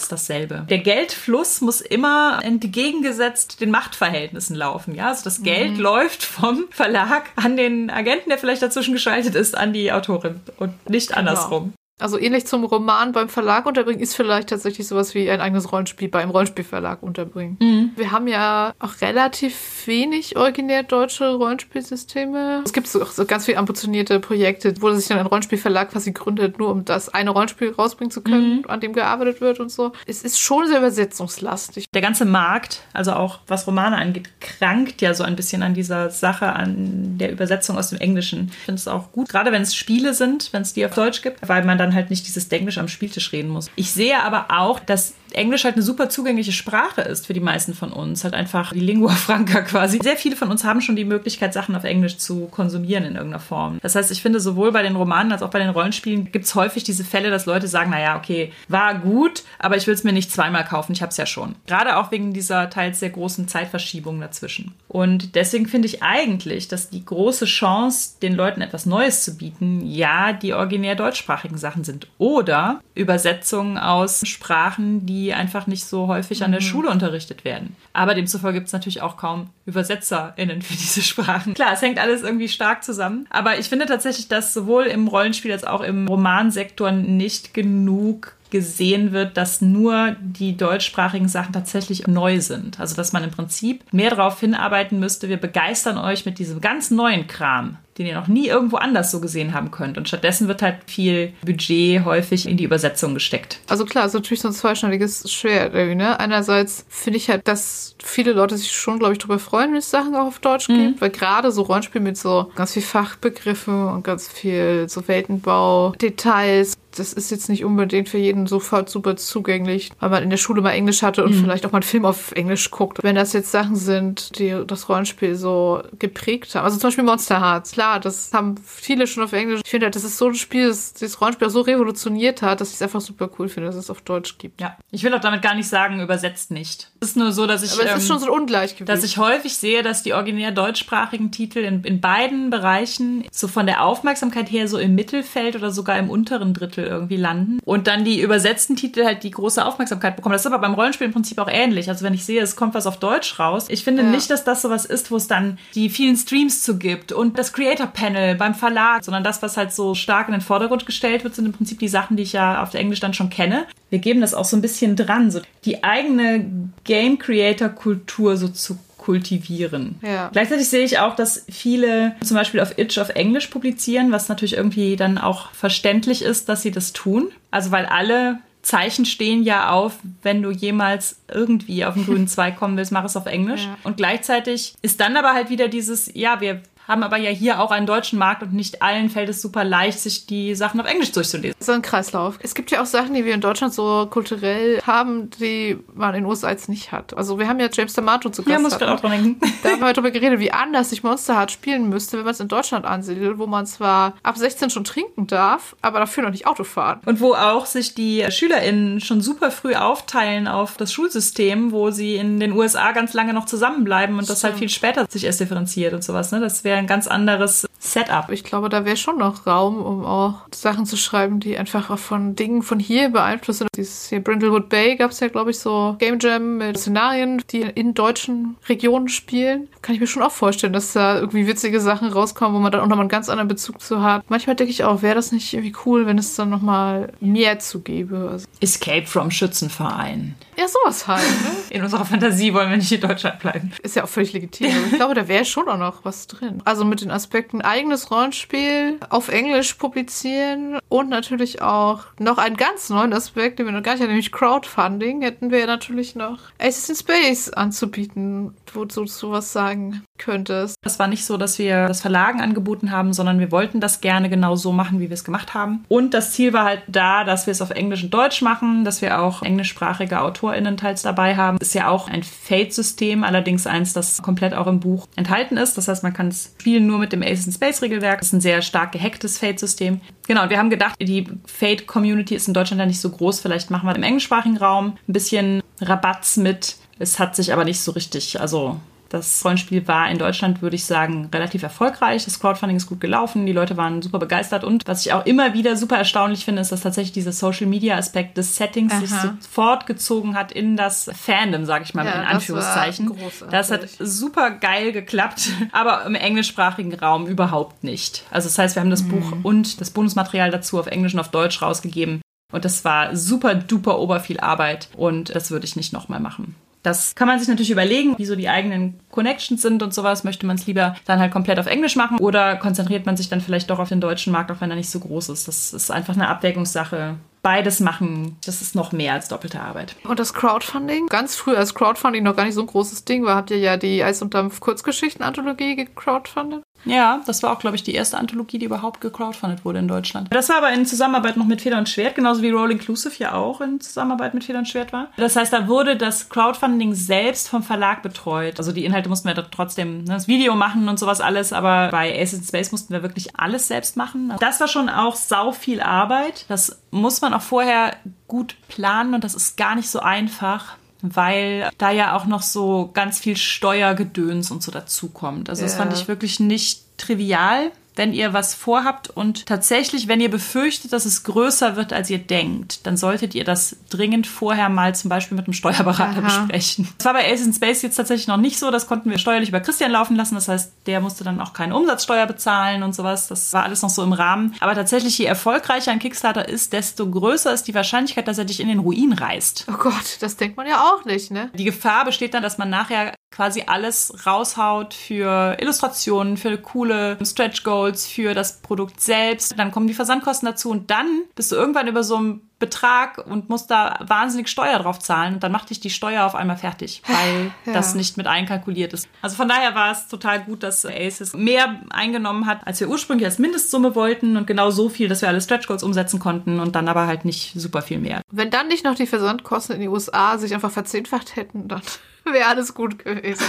ist dasselbe. Der Geldfluss muss immer entgegengesetzt den Machtverhältnissen laufen. Ja, also das Geld mhm. läuft vom Verlag an den Agenten, der vielleicht dazwischen geschaltet ist, an die Autorin und nicht genau. andersrum. Also ähnlich zum Roman beim Verlag unterbringen, ist vielleicht tatsächlich sowas wie ein eigenes Rollenspiel beim Rollenspielverlag unterbringen. Mhm. Wir haben ja auch relativ wenig originär deutsche Rollenspielsysteme. Es gibt so, so ganz viele ambitionierte Projekte, wo sich dann ein Rollenspielverlag quasi gründet, nur um das eine Rollenspiel rausbringen zu können, mhm. an dem gearbeitet wird und so. Es ist schon sehr übersetzungslastig. Der ganze Markt, also auch was Romane angeht, krankt ja so ein bisschen an dieser Sache, an der Übersetzung aus dem Englischen. Ich finde es auch gut, gerade wenn es Spiele sind, wenn es die auf Deutsch gibt, weil man dann halt nicht dieses Denglisch am Spieltisch reden muss. Ich sehe aber auch, dass Englisch halt eine super zugängliche Sprache ist für die meisten von uns. Halt einfach die Lingua Franca quasi. Sehr viele von uns haben schon die Möglichkeit, Sachen auf Englisch zu konsumieren in irgendeiner Form. Das heißt, ich finde, sowohl bei den Romanen als auch bei den Rollenspielen gibt es häufig diese Fälle, dass Leute sagen, naja, okay, war gut, aber ich will es mir nicht zweimal kaufen, ich habe es ja schon. Gerade auch wegen dieser teils sehr großen Zeitverschiebung dazwischen. Und deswegen finde ich eigentlich, dass die große Chance, den Leuten etwas Neues zu bieten, ja, die originär deutschsprachigen Sachen sind. Oder Übersetzungen aus Sprachen, die die einfach nicht so häufig an der Schule unterrichtet werden. Aber demzufolge gibt es natürlich auch kaum ÜbersetzerInnen für diese Sprachen. Klar, es hängt alles irgendwie stark zusammen. Aber ich finde tatsächlich, dass sowohl im Rollenspiel als auch im Romansektor nicht genug gesehen wird, dass nur die deutschsprachigen Sachen tatsächlich neu sind. Also dass man im Prinzip mehr darauf hinarbeiten müsste, wir begeistern euch mit diesem ganz neuen Kram, den ihr noch nie irgendwo anders so gesehen haben könnt. Und stattdessen wird halt viel Budget häufig in die Übersetzung gesteckt. Also klar, ist natürlich so ein zweischneidiges Schwert. Irgendwie, ne? Einerseits finde ich halt, dass viele Leute sich schon, glaube ich, darüber freuen, wenn es Sachen auch auf Deutsch Mhm. gibt. Weil gerade so Rollenspiel mit so ganz viel Fachbegriffe und ganz viel so Weltenbau, Details, das ist jetzt nicht unbedingt für jeden sofort super zugänglich, weil man in der Schule mal Englisch hatte Mhm. und vielleicht auch mal einen Film auf Englisch guckt. Wenn das jetzt Sachen sind, die das Rollenspiel so geprägt haben. Also zum Beispiel Monster Hearts. Klar, das haben viele schon auf Englisch. Ich finde halt, das ist so ein Spiel, das das Rollenspiel auch so revolutioniert hat, dass ich es einfach super cool finde, dass es auf Deutsch gibt. Ja. Ich will auch damit gar nicht sagen, übersetzt nicht. Es ist nur so, dass ich. Aber es ist ähm, schon so ein Ungleichgewicht. dass ich häufig sehe, dass die originär deutschsprachigen Titel in, in beiden Bereichen so von der Aufmerksamkeit her so im Mittelfeld oder sogar im unteren Drittel irgendwie landen und dann die übersetzten Titel halt die große Aufmerksamkeit bekommen. Das ist aber beim Rollenspiel im Prinzip auch ähnlich. Also wenn ich sehe, es kommt was auf Deutsch raus, ich finde Ja. nicht, dass das sowas ist, wo es dann die vielen Streams zu gibt und das Creator Panel beim Verlag, sondern das, was halt so stark in den Vordergrund gestellt wird, sind im Prinzip die Sachen, die ich ja auf Englisch dann schon kenne. Wir geben das auch so ein bisschen dran, so die eigene Game Creator Kultur so zu kultivieren. Ja. Gleichzeitig sehe ich auch, dass viele zum Beispiel auf Itch auf Englisch publizieren, was natürlich irgendwie dann auch verständlich ist, dass sie das tun. Also weil alle Zeichen stehen ja auf, wenn du jemals irgendwie auf den grünen Zweig kommen willst, mach es auf Englisch. Ja. Und gleichzeitig ist dann aber halt wieder dieses, ja, wir haben aber ja hier auch einen deutschen Markt und nicht allen fällt es super leicht, sich die Sachen auf Englisch durchzulesen. so ein Kreislauf. Es gibt ja auch Sachen, die wir in Deutschland so kulturell haben, die man in den USA jetzt nicht hat. Also wir haben ja James D'Amato zu Gast. Ja, muss ich gerade auch dran denken. Da haben wir darüber geredet, wie anders sich Monster Heart spielen müsste, wenn man es in Deutschland ansiedelt, wo man zwar ab 16 schon trinken darf, aber dafür noch nicht Auto fahren. Und wo auch sich die SchülerInnen schon super früh aufteilen auf das Schulsystem, wo sie in den USA ganz lange noch zusammenbleiben und das halt Stimmt. viel später sich erst differenziert und sowas. Ne? Das wäre ein ganz anderes Setup. Ich glaube, da wäre schon noch Raum, um auch Sachen zu schreiben, die einfach auch von Dingen von hier beeinflusst sind. Dieses hier Brindlewood Bay gab es ja, glaube ich, so Game Jam mit Szenarien, die in deutschen Regionen spielen. Kann ich mir schon auch vorstellen, dass da irgendwie witzige Sachen rauskommen, wo man dann auch nochmal einen ganz anderen Bezug zu hat. Manchmal denke ich auch, wäre das nicht irgendwie cool, wenn es dann nochmal mehr zu gäbe. Also, Escape from Schützenverein. ja, sowas halt. Ne? In unserer Fantasie wollen wir nicht in Deutschland bleiben. Ist ja auch völlig legitim. Aber ich glaube, da wäre schon auch noch was drin. Also mit den Aspekten eigenes Rollenspiel auf Englisch publizieren und natürlich auch noch einen ganz neuen Aspekt, den wir noch gar nicht hatten, nämlich Crowdfunding, hätten wir natürlich noch Aces in Space anzubieten, wo du sowas sagen könntest. Das war nicht so, dass wir das Verlagen angeboten haben, sondern wir wollten das gerne genau so machen, wie wir es gemacht haben. Und das Ziel war halt da, dass wir es auf Englisch und Deutsch machen, dass wir auch englischsprachige AutorInnen teils dabei haben. Ist ja auch ein Fate-System, allerdings eins, das komplett auch im Buch enthalten ist. Das heißt, man kann es spielen nur mit dem Ace Space Regelwerk. Das ist ein sehr stark gehacktes Fate-System. Genau, und wir haben gedacht, die Fate-Community ist in Deutschland ja nicht so groß. Vielleicht machen wir im englischsprachigen Raum ein bisschen Rabatz mit. Es hat sich aber nicht so richtig, also das Rollenspiel war in Deutschland, würde ich sagen, relativ erfolgreich. Das Crowdfunding ist gut gelaufen. Die Leute waren super begeistert. Und was ich auch immer wieder super erstaunlich finde, ist, dass tatsächlich dieser Social-Media-Aspekt des Settings sich Aha. sofort gezogen hat in das Fandom, sage ich mal Ja, in das Anführungszeichen. großartig. Das hat super geil geklappt, aber im englischsprachigen Raum überhaupt nicht. Also das heißt, wir haben das Buch und das Bonusmaterial dazu auf Englisch und auf Deutsch rausgegeben. Und das war super duper ober viel Arbeit und das würde ich nicht nochmal machen. Das kann man sich natürlich überlegen, wie so die eigenen Connections sind und sowas. Möchte man es lieber dann halt komplett auf Englisch machen oder konzentriert man sich dann vielleicht doch auf den deutschen Markt, auch wenn er nicht so groß ist. Das ist einfach eine Abwägungssache. Beides machen, das ist noch mehr als doppelte Arbeit. Und das Crowdfunding? Ganz früh, als Crowdfunding noch gar nicht so ein großes Ding war, habt ihr ja die Eis und Dampf Kurzgeschichten-Anthologie gecrowdfundet. Ja, das war auch, glaube ich, die erste Anthologie, die überhaupt gecrowdfundet wurde in Deutschland. Das war aber in Zusammenarbeit noch mit Feder und Schwert, genauso wie Roll Inclusive ja auch in Zusammenarbeit mit Feder und Schwert war. Das heißt, da wurde das Crowdfunding selbst vom Verlag betreut. Also die Inhalte mussten wir trotzdem ne, das Video machen und sowas alles, aber bei Ace in Space mussten wir wirklich alles selbst machen. Das war schon auch sau viel Arbeit. Das muss man auch vorher gut planen und das ist gar nicht so einfach weil da ja auch noch so ganz viel Steuergedöns und so dazukommt. Also das Ja. fand ich wirklich nicht trivial. Wenn ihr was vorhabt und tatsächlich, wenn ihr befürchtet, dass es größer wird, als ihr denkt, dann solltet ihr das dringend vorher mal zum Beispiel mit einem Steuerberater Aha. besprechen. Das war bei Ace in Space jetzt tatsächlich noch nicht so. Das konnten wir steuerlich über Christian laufen lassen. Das heißt, der musste dann auch keine Umsatzsteuer bezahlen und sowas. Das war alles noch so im Rahmen. Aber tatsächlich, je erfolgreicher ein Kickstarter ist, desto größer ist die Wahrscheinlichkeit, dass er dich in den Ruin reißt. Oh Gott, das denkt man ja auch nicht, ne? Die Gefahr besteht dann, dass man nachher quasi alles raushaut für Illustrationen, für coole Stretch Goals, für das Produkt selbst. Dann kommen die Versandkosten dazu und dann bist du irgendwann über so einen Betrag und musst da wahnsinnig Steuer drauf zahlen und dann macht dich die Steuer auf einmal fertig, weil Ja. das nicht mit einkalkuliert ist. Also von daher war es total gut, dass Aces mehr eingenommen hat, als wir ursprünglich als Mindestsumme wollten und genau so viel, dass wir alle Stretch Goals umsetzen konnten und dann aber halt nicht super viel mehr. Wenn dann nicht noch die Versandkosten in die USA sich einfach verzehnfacht hätten, dann wäre alles gut gewesen.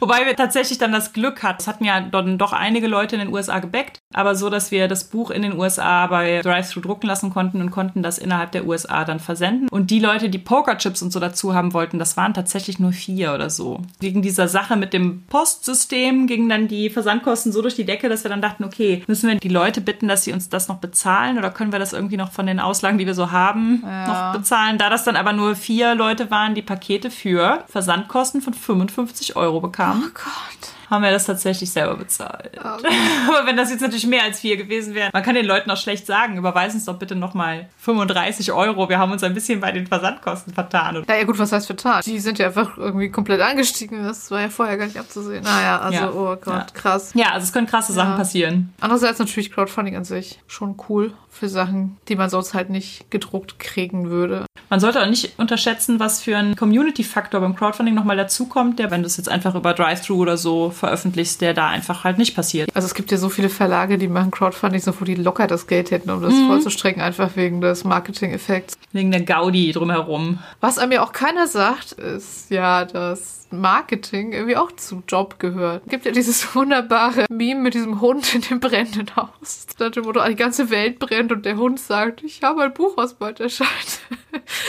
Wobei wir tatsächlich dann das Glück hatten. Es hatten ja dann doch einige Leute in den USA gebackt, aber so, dass wir das Buch in den USA bei Drive-Thru drucken lassen konnten und konnten das innerhalb der USA dann versenden. Und die Leute, die Pokerchips und so dazu haben wollten, das waren tatsächlich nur vier oder so. Wegen dieser Sache mit dem Postsystem gingen dann die Versandkosten so durch die Decke, dass wir dann dachten, okay, müssen wir die Leute bitten, dass sie uns das noch bezahlen oder können wir das irgendwie noch von den Auslagen, die wir so haben, Ja. noch bezahlen? Da das dann aber nur vier Leute waren, die Pakete für Versandkosten von 55 Euro bekamen Oh Gott. Haben wir das tatsächlich selber bezahlt. Aber wenn das jetzt natürlich mehr als vier gewesen wäre, man kann den Leuten auch schlecht sagen, überweisen uns doch bitte nochmal 35 Euro. Wir haben uns ein bisschen bei den Versandkosten vertan. Naja, gut, was heißt vertan? Die sind ja einfach irgendwie komplett angestiegen. Das war ja vorher gar nicht abzusehen. Naja, also, Ja. oh Gott, Ja. krass. ja, also es können krasse Sachen Ja. passieren. Andererseits natürlich Crowdfunding an sich schon cool für Sachen, die man sonst halt nicht gedruckt kriegen würde. Man sollte auch nicht unterschätzen, was für ein Community-Faktor beim Crowdfunding nochmal dazukommt, der, wenn du es jetzt einfach über Drive-Thru oder so veröffentlichst, der da einfach halt nicht passiert. Also es gibt ja so viele Verlage, die machen Crowdfunding, so wo die locker das Geld hätten, um das vollzustrecken, einfach wegen des Marketing-Effekts. Wegen der Gaudi drumherum. Was einem ja auch keiner sagt, ist ja, dass Marketing irgendwie auch zum Job gehört. Es gibt ja dieses wunderbare Meme mit diesem Hund in dem brennenden Haus. Nach dem Motto, die ganze Welt brennt und der Hund sagt, ich habe ein Buch, was bald erscheint.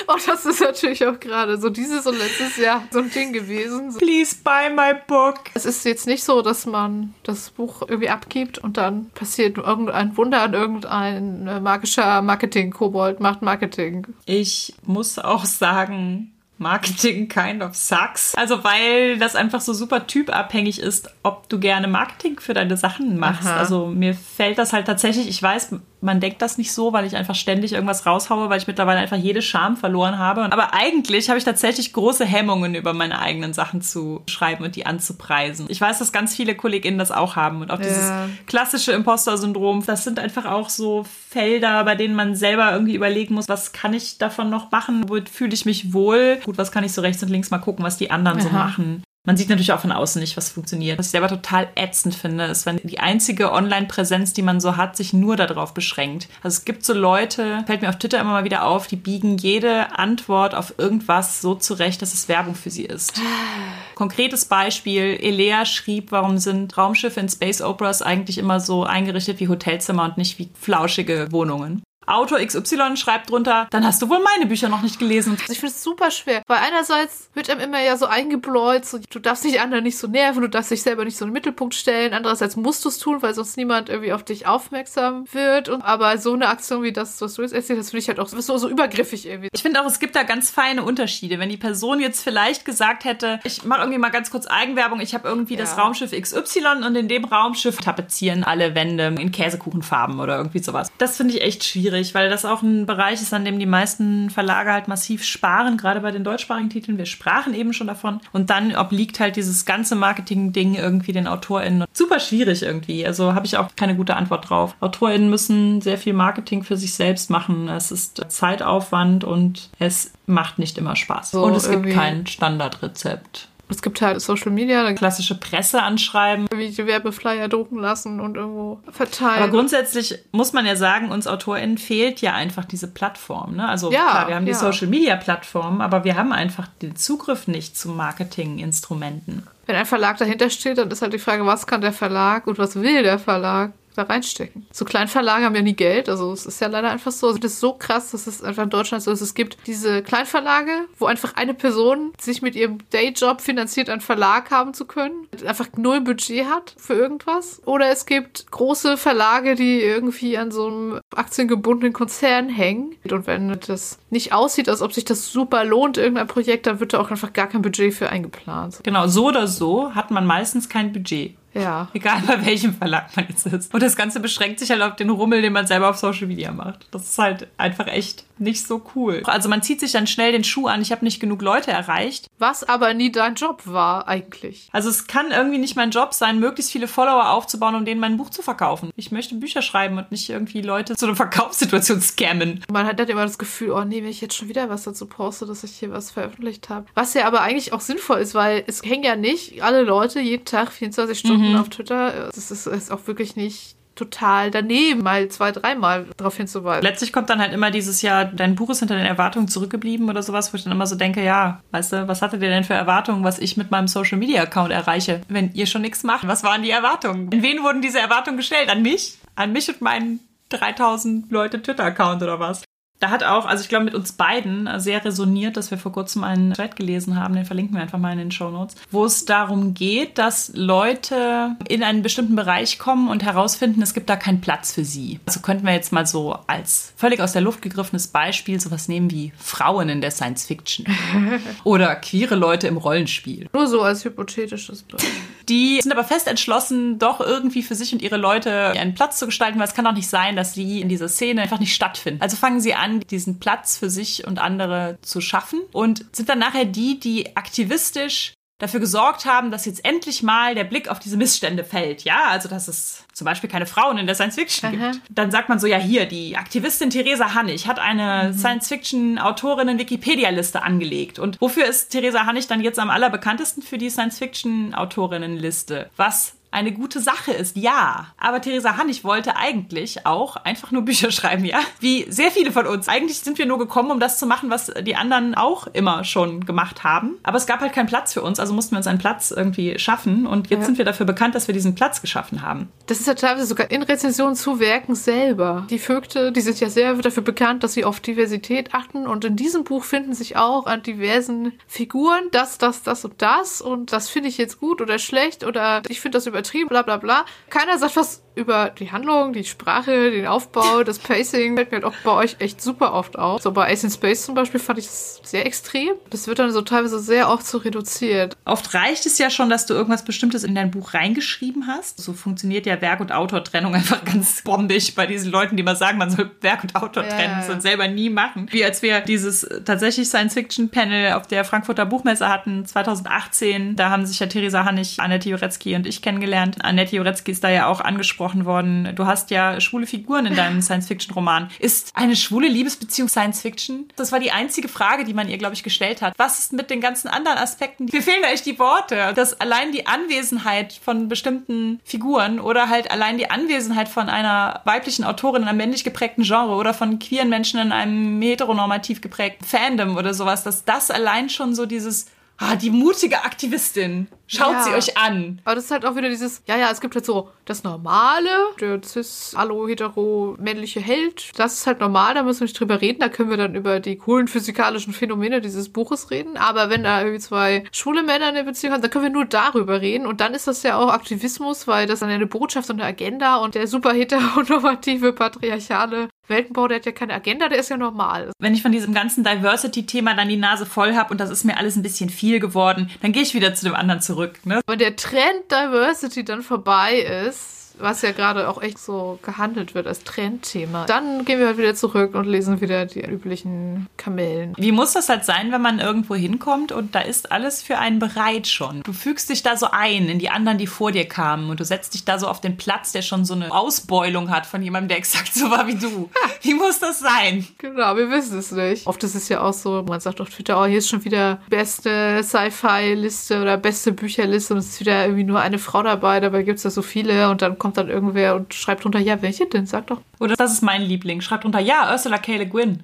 Und das ist natürlich auch gerade so dieses und letztes Jahr so ein Ding gewesen. Please buy my book. Es ist jetzt nicht so, dass man das Buch irgendwie abgibt und dann passiert irgendein Wunder und irgendein äh, magischer Marketing-Kobold macht Marketing. Ich muss auch sagen, Marketing kind of sucks. Also weil das einfach so super typabhängig ist, ob du gerne Marketing für deine Sachen machst. Aha. Also mir fällt das halt tatsächlich, ich weiß, man denkt das nicht so, weil ich einfach ständig irgendwas raushaue, weil ich mittlerweile einfach jede Scham verloren habe. Aber eigentlich habe ich tatsächlich große Hemmungen, über meine eigenen Sachen zu schreiben und die anzupreisen. Ich weiß, dass ganz viele KollegInnen das auch haben und auch dieses Ja. klassische Imposter-Syndrom. Das sind einfach auch so Felder, bei denen man selber irgendwie überlegen muss, was kann ich davon noch machen? Womit fühle ich mich wohl? Gut, was kann ich so rechts und links mal gucken, was die anderen so Aha. machen? Man sieht natürlich auch von außen nicht, was funktioniert. Was ich selber total ätzend finde, ist, wenn die einzige Online-Präsenz, die man so hat, sich nur darauf beschränkt. Also es gibt so Leute, fällt mir auf Twitter immer mal wieder auf, die biegen jede Antwort auf irgendwas so zurecht, dass es Werbung für sie ist. Konkretes Beispiel, Elea schrieb, warum sind Raumschiffe in Space Operas eigentlich immer so eingerichtet wie Hotelzimmer und nicht wie flauschige Wohnungen. Autor XY schreibt drunter, dann hast du wohl meine Bücher noch nicht gelesen. Also ich finde es super schwer, weil einerseits wird einem immer ja so eingebläut, so, du darfst dich anderen nicht so nerven, du darfst dich selber nicht so in den Mittelpunkt stellen. Andererseits musst du es tun, weil sonst niemand irgendwie auf dich aufmerksam wird. Und, aber so eine Aktion wie das, was du jetzt erzählt hast, finde ich halt auch so, so übergriffig irgendwie. Ich finde auch, es gibt da ganz feine Unterschiede. Wenn die Person jetzt vielleicht gesagt hätte, ich mache irgendwie mal ganz kurz Eigenwerbung, ich habe irgendwie das Ja. Raumschiff XY und in dem Raumschiff tapezieren alle Wände in Käsekuchenfarben oder irgendwie sowas. Das finde ich echt schwierig, weil das auch ein Bereich ist, an dem die meisten Verlage halt massiv sparen, gerade bei den deutschsprachigen Titeln. Wir sprachen eben schon davon. Und dann obliegt halt dieses ganze Marketing-Ding irgendwie den AutorInnen. Super schwierig irgendwie. Also habe ich auch keine gute Antwort drauf. AutorInnen müssen sehr viel Marketing für sich selbst machen. Es ist Zeitaufwand und es macht nicht immer Spaß. So, und es gibt kein Standardrezept. Es gibt halt Social Media, Klassische Presse anschreiben. irgendwie die Werbeflyer drucken lassen und irgendwo verteilen. Aber grundsätzlich muss man ja sagen, uns AutorInnen fehlt ja einfach diese Plattform. Ne? Also Ja, klar, wir haben die ja. Social Media Plattform, aber wir haben einfach den Zugriff nicht zu Marketinginstrumenten. Wenn ein Verlag dahinter steht, dann ist halt die Frage, was kann der Verlag und was will der Verlag? Da reinstecken. So Kleinverlage haben ja nie Geld, also es ist ja leider einfach so. Also das ist so krass, dass es einfach in Deutschland so ist. Es gibt diese Kleinverlage, wo einfach eine Person sich mit ihrem Dayjob finanziert, einen Verlag haben zu können, einfach null Budget hat für irgendwas. Oder es gibt große Verlage, die irgendwie an so einem aktiengebundenen Konzern hängen. Und wenn das nicht aussieht, als ob sich das super lohnt, irgendein Projekt, dann wird da auch einfach gar kein Budget für eingeplant. Genau, so oder so hat man meistens kein Budget. Ja. Egal bei welchem Verlag man jetzt ist. Und das Ganze beschränkt sich halt auf den Rummel, den man selber auf Social Media macht. Das ist halt einfach echt nicht so cool. Also man zieht sich dann schnell den Schuh an, ich habe nicht genug Leute erreicht. Was aber nie dein Job war, eigentlich. Also es kann irgendwie nicht mein Job sein, möglichst viele Follower aufzubauen, um denen mein Buch zu verkaufen. Ich möchte Bücher schreiben und nicht irgendwie Leute zu einer Verkaufssituation scammen. Man hat dann immer das Gefühl, oh nee, wenn ich jetzt schon wieder was dazu poste, dass ich hier was veröffentlicht habe. Was ja aber eigentlich auch sinnvoll ist, weil es hängen ja nicht alle Leute jeden Tag 24 Stunden mhm. Auf Twitter. Das ist, ist auch wirklich nicht total daneben, mal zwei, dreimal darauf hinzuweisen. Letztlich kommt dann halt immer dieses Jahr, dein Buch ist hinter den Erwartungen zurückgeblieben oder sowas, wo ich dann immer so denke, ja, weißt du, was hattet ihr denn für Erwartungen, was ich mit meinem Social Media Account erreiche, wenn ihr schon nichts macht? Was waren die Erwartungen? An wen wurden diese Erwartungen gestellt? An mich? An mich und meinen 3000 Leute Twitter-Account oder was? Da hat auch, also ich glaube, mit uns beiden sehr resoniert, dass wir vor kurzem einen Thread gelesen haben, den verlinken wir einfach mal in den Show Notes, wo es darum geht, dass Leute in einen bestimmten Bereich kommen und herausfinden, es gibt da keinen Platz für sie. Also könnten wir jetzt mal so als völlig aus der Luft gegriffenes Beispiel sowas nehmen wie Frauen in der Science Fiction oder queere Leute im Rollenspiel. Nur so als hypothetisches Beispiel. Die sind aber fest entschlossen, doch irgendwie für sich und ihre Leute einen Platz zu gestalten, weil es kann doch nicht sein, dass sie in dieser Szene einfach nicht stattfinden. Also fangen sie an, diesen Platz für sich und andere zu schaffen und sind dann nachher die, die aktivistisch dafür gesorgt haben, dass jetzt endlich mal der Blick auf diese Missstände fällt. Ja, also dass es zum Beispiel keine Frauen in der Science Fiction Aha. gibt. Dann sagt man so, ja hier, die Aktivistin Theresa Hannig hat eine mhm. Science Fiction Autorinnen Wikipedia-Liste angelegt. Und wofür ist Theresa Hannig dann jetzt am allerbekanntesten für die Science Fiction Autorinnen-Liste? Was eine gute Sache ist, ja. Aber Theresa Hannig wollte eigentlich auch einfach nur Bücher schreiben, ja. Wie sehr viele von uns. Eigentlich sind wir nur gekommen, um das zu machen, was die anderen auch immer schon gemacht haben. Aber es gab halt keinen Platz für uns, also mussten wir uns einen Platz irgendwie schaffen. Und jetzt ja. sind wir dafür bekannt, dass wir diesen Platz geschaffen haben. Das ist ja teilweise sogar in Rezensionen zu Werken selber. Die Vögte, die sind ja sehr dafür bekannt, dass sie auf Diversität achten. Und in diesem Buch finden sich auch an diversen Figuren das, das, das und das. Und das finde ich jetzt gut oder schlecht oder ich finde das über übertrieben, bla bla bla. Keiner sagt was über die Handlung, die Sprache, den Aufbau, das Pacing. Fällt mir halt auch bei euch echt super oft auf. So bei Ace in Space zum Beispiel fand ich das sehr extrem. Das wird dann so teilweise sehr oft so reduziert. Oft reicht es ja schon, dass du irgendwas Bestimmtes in dein Buch reingeschrieben hast. So funktioniert ja Werk- und Autortrennung einfach ganz bombig bei diesen Leuten, die mal sagen, man soll Werk und Autor ja, trennen ja. und selber nie machen. Wie als wir dieses tatsächlich Science-Fiction-Panel auf der Frankfurter Buchmesse hatten 2018. Da haben sich ja Theresa Hannig, Annette Jurecki und ich kennengelernt kennengelernt. Annette Jurecki ist da ja auch angesprochen worden. Du hast ja schwule Figuren in deinem Science-Fiction-Roman. Ist eine schwule Liebesbeziehung Science-Fiction? Das war die einzige Frage, die man ihr, glaube ich, gestellt hat. Was ist mit den ganzen anderen Aspekten? Mir fehlen da echt die Worte. Dass allein die Anwesenheit von bestimmten Figuren oder halt allein die Anwesenheit von einer weiblichen Autorin in einem männlich geprägten Genre oder von queeren Menschen in einem heteronormativ geprägten Fandom oder sowas, dass das allein schon so dieses ah, die mutige Aktivistin. Schaut ja. sie euch an. Aber das ist halt auch wieder dieses, ja, ja, es gibt halt so das Normale, der cis, allo, hetero, männliche Held. Das ist halt normal, da müssen wir nicht drüber reden. Da können wir dann über die coolen physikalischen Phänomene dieses Buches reden. Aber wenn da irgendwie zwei schwule Männer eine Beziehung haben, dann können wir nur darüber reden. Und dann ist das ja auch Aktivismus, weil das dann eine Botschaft und eine Agenda und der super heteronormative, patriarchale Weltenbau, der hat ja keine Agenda, der ist ja normal. Wenn ich von diesem ganzen Diversity-Thema dann die Nase voll habe und das ist mir alles ein bisschen viel geworden, dann gehe ich wieder zu dem anderen zurück. Ne? Wenn der Trend Diversity dann vorbei ist, was ja gerade auch echt so gehandelt wird als Trendthema. Dann gehen wir halt wieder zurück und lesen wieder die üblichen Kamellen. Wie muss das halt sein, wenn man irgendwo hinkommt und da ist alles für einen bereit schon? Du fügst dich da so ein in die anderen, die vor dir kamen und du setzt dich da so auf den Platz, der schon so eine Ausbeulung hat von jemandem, der exakt so war wie du. Wie muss das sein? Genau, wir wissen es nicht. Oft ist es ja auch so, man sagt auf Twitter, oh, hier ist schon wieder beste Sci-Fi-Liste oder beste Bücherliste und es ist wieder irgendwie nur eine Frau dabei, dabei gibt es da so viele und dann kommt dann irgendwer und schreibt drunter, ja, welche denn? Sag doch. Oder das ist mein Liebling. Schreibt drunter, ja, Ursula K. Le Guin.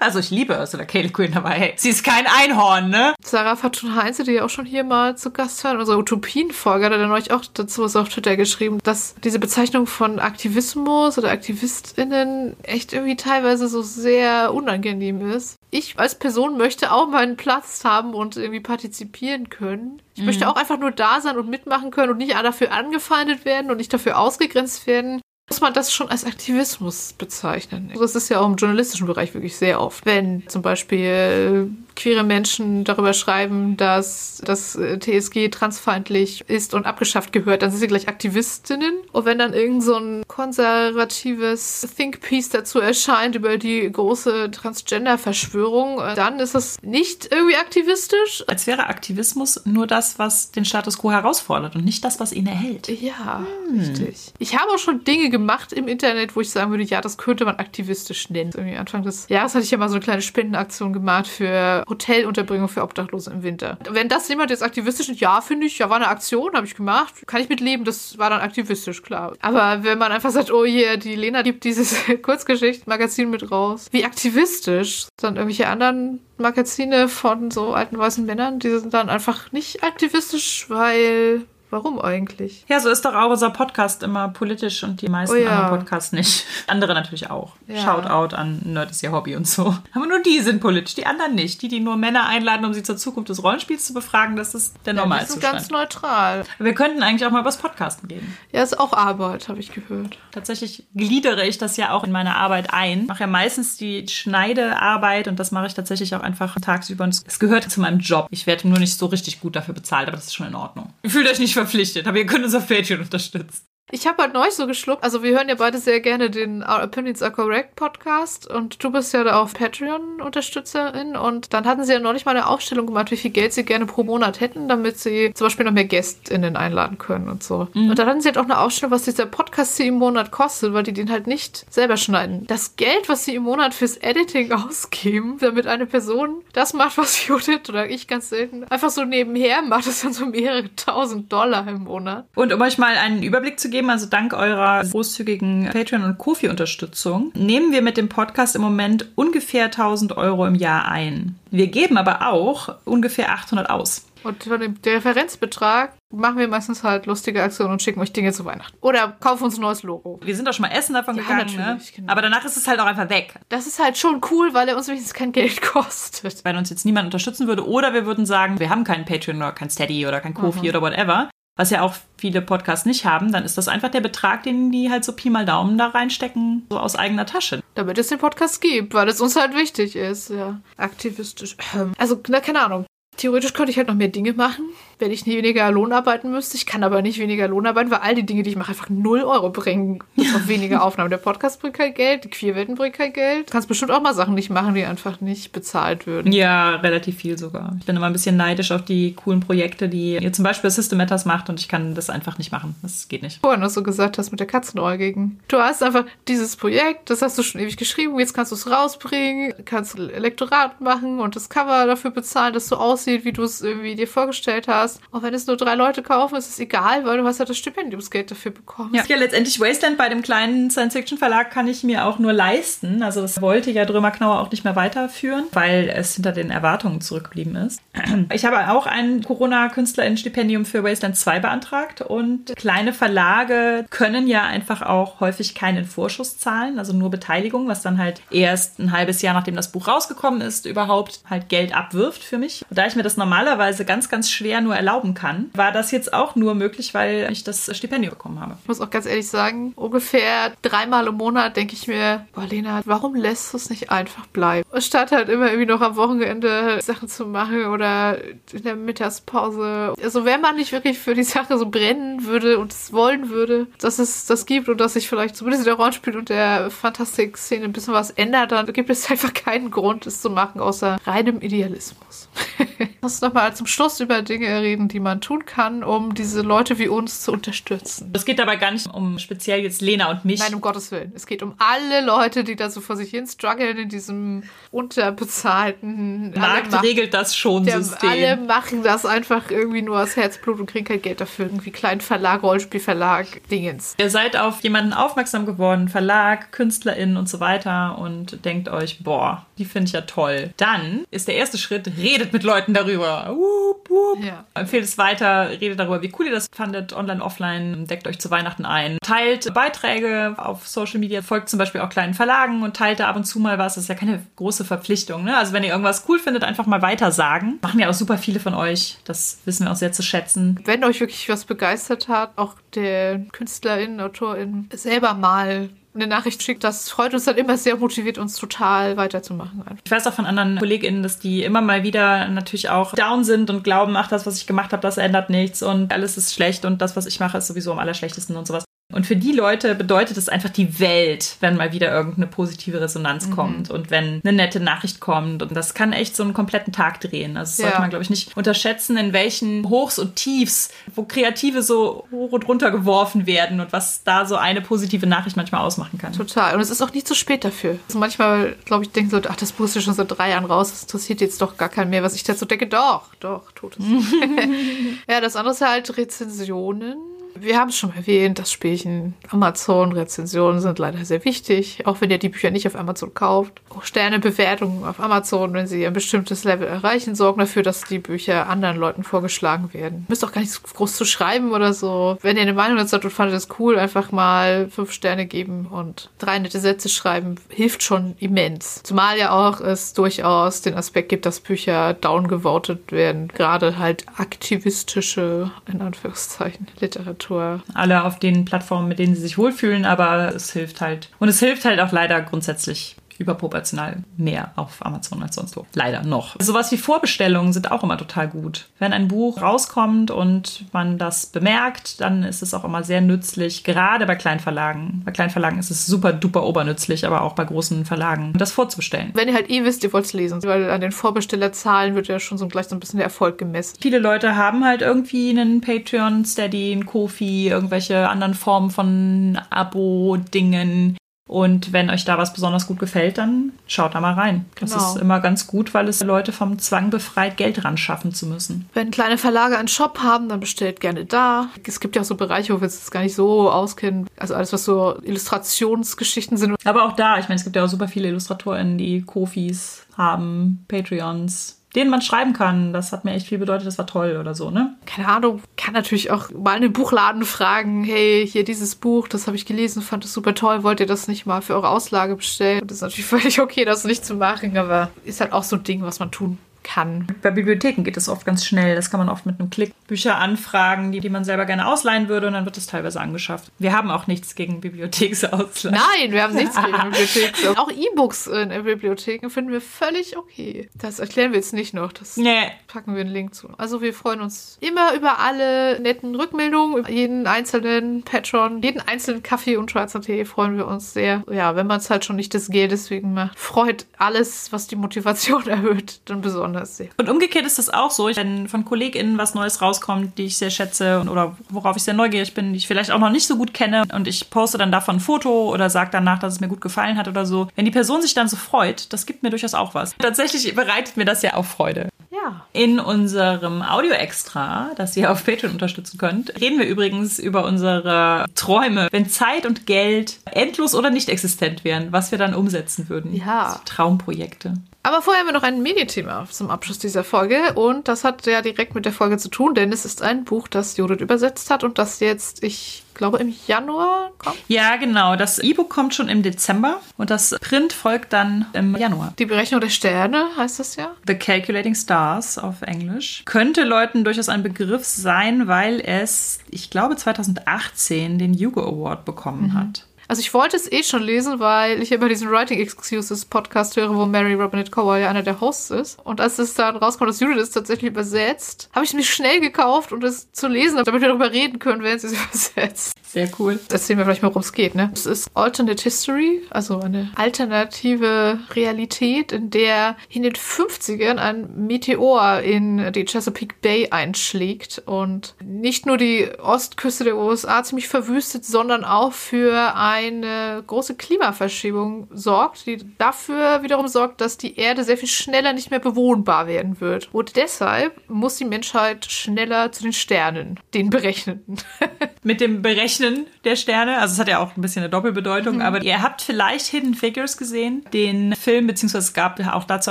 Also ich liebe Ursula K. Le Guin, aber hey, sie ist kein Einhorn, ne? Sarah Fatun Heinze, die ja auch schon hier mal zu Gast war, unsere Utopien-Folge, hat er dann euch auch dazu was auf Twitter geschrieben, dass diese Bezeichnung von Aktivismus oder AktivistInnen echt irgendwie teilweise so sehr unangenehm ist. Ich als Person möchte auch meinen Platz haben und irgendwie partizipieren können. Ich möchte auch einfach nur da sein und mitmachen können und nicht dafür angefeindet werden und nicht dafür ausgegrenzt werden muss man das schon als Aktivismus bezeichnen. Das ist ja auch im journalistischen Bereich wirklich sehr oft. Wenn zum Beispiel queere Menschen darüber schreiben, dass das äh, TSG transfeindlich ist und abgeschafft gehört, dann sind sie gleich Aktivistinnen. Und wenn dann irgend so ein konservatives Think-Piece dazu erscheint über die große Transgender-Verschwörung, äh, dann ist das nicht irgendwie aktivistisch. Als wäre Aktivismus nur das, was den Status quo herausfordert und nicht das, was ihn erhält. Ja, hm. richtig. Ich habe auch schon Dinge gemacht im Internet, wo ich sagen würde, ja, das könnte man aktivistisch nennen. Irgendwie Anfang des Jahres hatte ich ja mal so eine kleine Spendenaktion gemacht für Hotelunterbringung für Obdachlose im Winter. Wenn das jemand jetzt aktivistisch ist, ja, finde ich, ja, war eine Aktion, habe ich gemacht, kann ich mitleben, das war dann aktivistisch, klar. Aber wenn man einfach sagt, oh hier, die Lena gibt dieses Kurzgeschichtenmagazin mit raus, wie aktivistisch, dann irgendwelche anderen Magazine von so alten weißen Männern, die sind dann einfach nicht aktivistisch, weil Warum eigentlich? Ja, so ist doch auch unser Podcast immer politisch und die meisten oh ja. anderen Podcasts nicht. Andere natürlich auch. Ja. Shoutout an Nerd ist ihr Hobby und so. Aber nur die sind politisch, die anderen nicht. Die, die nur Männer einladen, um sie zur Zukunft des Rollenspiels zu befragen, das ist der ja, Normalzustand. Die sind ganz neutral. Wir könnten eigentlich auch mal was Podcasten gehen. Ja, ist auch Arbeit, habe ich gehört. Tatsächlich gliedere ich das ja auch in meine Arbeit ein. Ich mache ja meistens die Schneidearbeit und das mache ich tatsächlich auch einfach tagsüber. Und es gehört zu meinem Job. Ich werde nur nicht so richtig gut dafür bezahlt, aber das ist schon in Ordnung. Fühlt euch nicht verpflichtet, aber ihr könnt uns auf Patreon unterstützen. Ich habe halt neulich so geschluckt. Also wir hören ja beide sehr gerne den Our Opinions Are Correct Podcast und du bist ja da auf Patreon Unterstützerin und dann hatten sie ja neulich mal eine Aufstellung gemacht, wie viel Geld sie gerne pro Monat hätten, damit sie zum Beispiel noch mehr GästInnen einladen können und so. Mhm. Und dann hatten sie halt auch eine Aufstellung, was dieser Podcast sie im Monat kostet, weil die den halt nicht selber schneiden. Das Geld, was sie im Monat fürs Editing ausgeben, damit eine Person das macht, was Judith oder ich ganz selten einfach so nebenher macht, das dann so mehrere tausend Dollar im Monat. Und um euch mal einen Überblick zu geben, geben. Also dank eurer großzügigen Patreon- und Kofi-Unterstützung nehmen wir mit dem Podcast im Moment ungefähr 1000 Euro im Jahr ein. Wir geben aber auch ungefähr 800 aus. Und von dem Referenzbetrag machen wir meistens halt lustige Aktionen und schicken euch Dinge zu Weihnachten. Oder kaufen uns ein neues Logo. Wir sind doch schon mal essen davon ja, gegangen, ne? Genau. Aber danach ist es halt auch einfach weg. Das ist halt schon cool, weil er uns wenigstens kein Geld kostet. Wenn uns jetzt niemand unterstützen würde oder wir würden sagen, wir haben keinen Patreon oder kein Steady oder kein Kofi mhm. oder whatever, was ja auch viele Podcasts nicht haben, dann ist das einfach der Betrag, den die halt so Pi mal Daumen da reinstecken, so aus eigener Tasche. Damit es den Podcast gibt, weil es uns halt wichtig ist, ja. Aktivistisch. Also, na, keine Ahnung. Theoretisch könnte ich halt noch mehr Dinge machen, wenn ich weniger Lohn arbeiten müsste. Ich kann aber nicht weniger Lohn arbeiten, weil all die Dinge, die ich mache, einfach 0 Euro bringen. Auf weniger Aufnahmen. Der Podcast bringt kein Geld, die Queerwelten bringt kein Geld. Du kannst bestimmt auch mal Sachen nicht machen, die einfach nicht bezahlt würden. Ja, relativ viel sogar. Ich bin immer ein bisschen neidisch auf die coolen Projekte, die ihr zum Beispiel System Matters macht und ich kann das einfach nicht machen. Das geht nicht. Vorhin, was du gesagt hast mit der Katzenäugigen. Du hast einfach dieses Projekt, das hast du schon ewig geschrieben, jetzt kannst du es rausbringen, kannst Elektorat machen und das Cover dafür bezahlen, dass du aussiehst aussieht, wie du es irgendwie dir vorgestellt hast. Auch wenn es nur drei Leute kaufen, ist es egal, weil du hast ja das Stipendiumsgeld dafür bekommen. Ja, ja letztendlich Wasteland bei dem kleinen Science-Fiction-Verlag kann ich mir auch nur leisten. Also das wollte ja Drömer Knauer auch nicht mehr weiterführen, weil es hinter den Erwartungen zurückgeblieben ist. Ich habe auch ein Corona-KünstlerInnen-Stipendium für Wasteland 2 beantragt und kleine Verlage können ja einfach auch häufig keinen Vorschuss zahlen, also nur Beteiligung, was dann halt erst ein halbes Jahr nachdem das Buch rausgekommen ist, überhaupt halt Geld abwirft für mich. Und da ich mir das normalerweise ganz, ganz schwer nur erlauben kann, war das jetzt auch nur möglich, weil ich das Stipendium bekommen habe. Ich muss auch ganz ehrlich sagen, ungefähr dreimal im Monat denke ich mir, boah, Lena, warum lässt du es nicht einfach bleiben? Statt halt immer irgendwie noch am Wochenende Sachen zu machen oder in der Mittagspause. Also wenn man nicht wirklich für die Sache so brennen würde und es wollen würde, dass es das gibt und dass sich vielleicht zumindest in der Rollenspiel- und der Fantastik-Szene ein bisschen was ändert, dann gibt es einfach keinen Grund, es zu machen, außer reinem Idealismus. Lass uns nochmal zum Schluss über Dinge reden, die man tun kann, um diese Leute wie uns zu unterstützen. Es geht dabei gar nicht um speziell jetzt Lena und mich. Nein, um Gottes Willen. Es geht um alle Leute, die da so vor sich hin strugglen in diesem unterbezahlten Markt machen, regelt das schon der, System. Alle machen das einfach irgendwie nur aus Herzblut und kriegen kein Geld dafür. Irgendwie kleinen Verlag, Rollspielverlag, Dingens. Ihr seid auf jemanden aufmerksam geworden, Verlag, KünstlerInnen und so weiter und denkt euch, boah, die finde ich ja toll. Dann ist der erste Schritt, redet mit Leuten darüber. Wupp, wupp. Ja. Empfehlt es weiter, redet darüber, wie cool ihr das fandet, online, offline, deckt euch zu Weihnachten ein. Teilt Beiträge auf Social Media, folgt zum Beispiel auch kleinen Verlagen und teilt da ab und zu mal was. Das ist ja keine große Verpflichtung. Ne? Also wenn ihr irgendwas cool findet, einfach mal weiter sagen. Machen ja auch super viele von euch. Das wissen wir auch sehr zu schätzen. Wenn euch wirklich was begeistert hat, auch der KünstlerInnen, AutorInnen selber mal eine Nachricht schickt, das freut uns dann immer sehr, motiviert uns total weiterzumachen. Ich weiß auch von anderen KollegInnen, dass die immer mal wieder natürlich auch down sind und glauben, ach, das, was ich gemacht habe, das ändert nichts und alles ist schlecht und das, was ich mache, ist sowieso am allerschlechtesten und sowas. Und für die Leute bedeutet es einfach die Welt, wenn mal wieder irgendeine positive Resonanz mhm. kommt und wenn eine nette Nachricht kommt. Und das kann echt so einen kompletten Tag drehen. Also das ja. sollte man, glaube ich, nicht unterschätzen, in welchen Hochs und Tiefs, wo Kreative so hoch und runter geworfen werden und was da so eine positive Nachricht manchmal ausmachen kann. Total. Und es ist auch nicht zu spät dafür. Also manchmal, glaube ich, denken so, ach, das ja schon seit drei Jahren raus, das interessiert jetzt doch gar keinen mehr. Was ich dazu denke, doch, doch, tut es. ja, das andere ist halt Rezensionen wir haben es schon erwähnt, das Spielchen Amazon-Rezensionen sind leider sehr wichtig, auch wenn ihr die Bücher nicht auf Amazon kauft. Auch Sternebewertungen auf Amazon, wenn sie ein bestimmtes Level erreichen, sorgen dafür, dass die Bücher anderen Leuten vorgeschlagen werden. Müsst auch gar nicht so groß zu schreiben oder so. Wenn ihr eine Meinung dazu habt und fandet es cool, einfach mal fünf Sterne geben und drei nette Sätze schreiben, hilft schon immens. Zumal ja auch es durchaus den Aspekt gibt, dass Bücher downgevotet werden. Gerade halt aktivistische, in Anführungszeichen, Literatur. Literatur. Alle auf den Plattformen, mit denen sie sich wohlfühlen, aber es hilft halt. Und es hilft halt auch leider grundsätzlich überproportional mehr auf Amazon als sonst wo. Leider noch. Sowas wie Vorbestellungen sind auch immer total gut. Wenn ein Buch rauskommt und man das bemerkt, dann ist es auch immer sehr nützlich, gerade bei Kleinverlagen. Bei Kleinverlagen ist es super duper obernützlich, aber auch bei großen Verlagen, das vorzubestellen. Wenn ihr halt eh wisst, ihr wollt es lesen, weil an den Vorbestellerzahlen wird ja schon so gleich so ein bisschen der Erfolg gemessen. Viele Leute haben halt irgendwie einen Patreon, Steady, einen Kofi, irgendwelche anderen Formen von Abo-Dingen. Und wenn euch da was besonders gut gefällt, dann schaut da mal rein. Das genau. ist immer ganz gut, weil es Leute vom Zwang befreit, Geld ran schaffen zu müssen. Wenn kleine Verlage einen Shop haben, dann bestellt gerne da. Es gibt ja auch so Bereiche, wo wir es gar nicht so auskennen. Also alles, was so Illustrationsgeschichten sind. Aber auch da, ich meine, es gibt ja auch super viele IllustratorInnen, die Kofis haben, Patreons, denen man schreiben kann. Das hat mir echt viel bedeutet, das war toll oder so, ne? Keine Ahnung, kann natürlich auch mal in den Buchladen fragen, hey, hier dieses Buch, das habe ich gelesen, fand es super toll, wollt ihr das nicht mal für eure Auslage bestellen? Das ist natürlich völlig okay, das nicht zu machen, aber ist halt auch so ein Ding, was man tun kann. Bei Bibliotheken geht es oft ganz schnell. Das kann man oft mit einem Klick Bücher anfragen, die, die man selber gerne ausleihen würde und dann wird das teilweise angeschafft. Wir haben auch nichts gegen Bibliotheksausleihen. Nein, wir haben nichts gegen Bibliotheksausleihen. Auch E-Books in Bibliotheken finden wir völlig okay. Das erklären wir jetzt nicht noch. Das nee. packen wir einen Link zu. Also wir freuen uns immer über alle netten Rückmeldungen, über jeden einzelnen Patron, jeden einzelnen Kaffee und schwarzer Tee freuen wir uns sehr. Ja, wenn man es halt schon nicht des Geldes wegen macht, freut alles, was die Motivation erhöht, dann besonders besonders Und umgekehrt ist das auch so, wenn von KollegInnen was Neues rauskommt, die ich sehr schätze oder worauf ich sehr neugierig bin, die ich vielleicht auch noch nicht so gut kenne und ich poste dann davon ein Foto oder sage danach, dass es mir gut gefallen hat oder so. Wenn die Person sich dann so freut, das gibt mir durchaus auch was. Tatsächlich bereitet mir das ja auch Freude. Ja. In unserem Audio-Extra, das ihr auf Patreon unterstützen könnt, reden wir übrigens über unsere Träume, wenn Zeit und Geld endlos oder nicht existent wären, was wir dann umsetzen würden. Ja. Also Traumprojekte. Aber vorher haben wir noch ein Medienthema zum Abschluss dieser Folge und das hat ja direkt mit der Folge zu tun, denn es ist ein Buch, das Judith übersetzt hat und das jetzt, ich glaube, im Januar kommt. Ja, genau. Das E-Book kommt schon im Dezember und das Print folgt dann im Januar. Die Berechnung der Sterne heißt das ja? The Calculating Stars auf Englisch. Könnte Leuten durchaus ein Begriff sein, weil es, ich glaube, 2018 den Hugo Award bekommen mhm. hat. Also ich wollte es eh schon lesen, weil ich immer diesen Writing Excuses Podcast höre, wo Mary Robinette Cowell ja einer der Hosts ist. Und als es dann rauskommt, dass Judith es tatsächlich übersetzt, habe ich es mir schnell gekauft, um es zu lesen, damit wir darüber reden können, wer es übersetzt. Sehr cool. Erzählen wir vielleicht mal, worum es geht. Ne? Es ist Alternate History, also eine alternative Realität, in der in den 50ern ein Meteor in die Chesapeake Bay einschlägt und nicht nur die Ostküste der USA ziemlich verwüstet, sondern auch für eine große Klimaverschiebung sorgt, die dafür wiederum sorgt, dass die Erde sehr viel schneller nicht mehr bewohnbar werden wird. Und deshalb muss die Menschheit schneller zu den Sternen, den Berechneten. Mit dem Berechnen der Sterne, also es hat ja auch ein bisschen eine Doppelbedeutung, mhm. aber ihr habt vielleicht Hidden Figures gesehen, den Film, beziehungsweise es gab auch dazu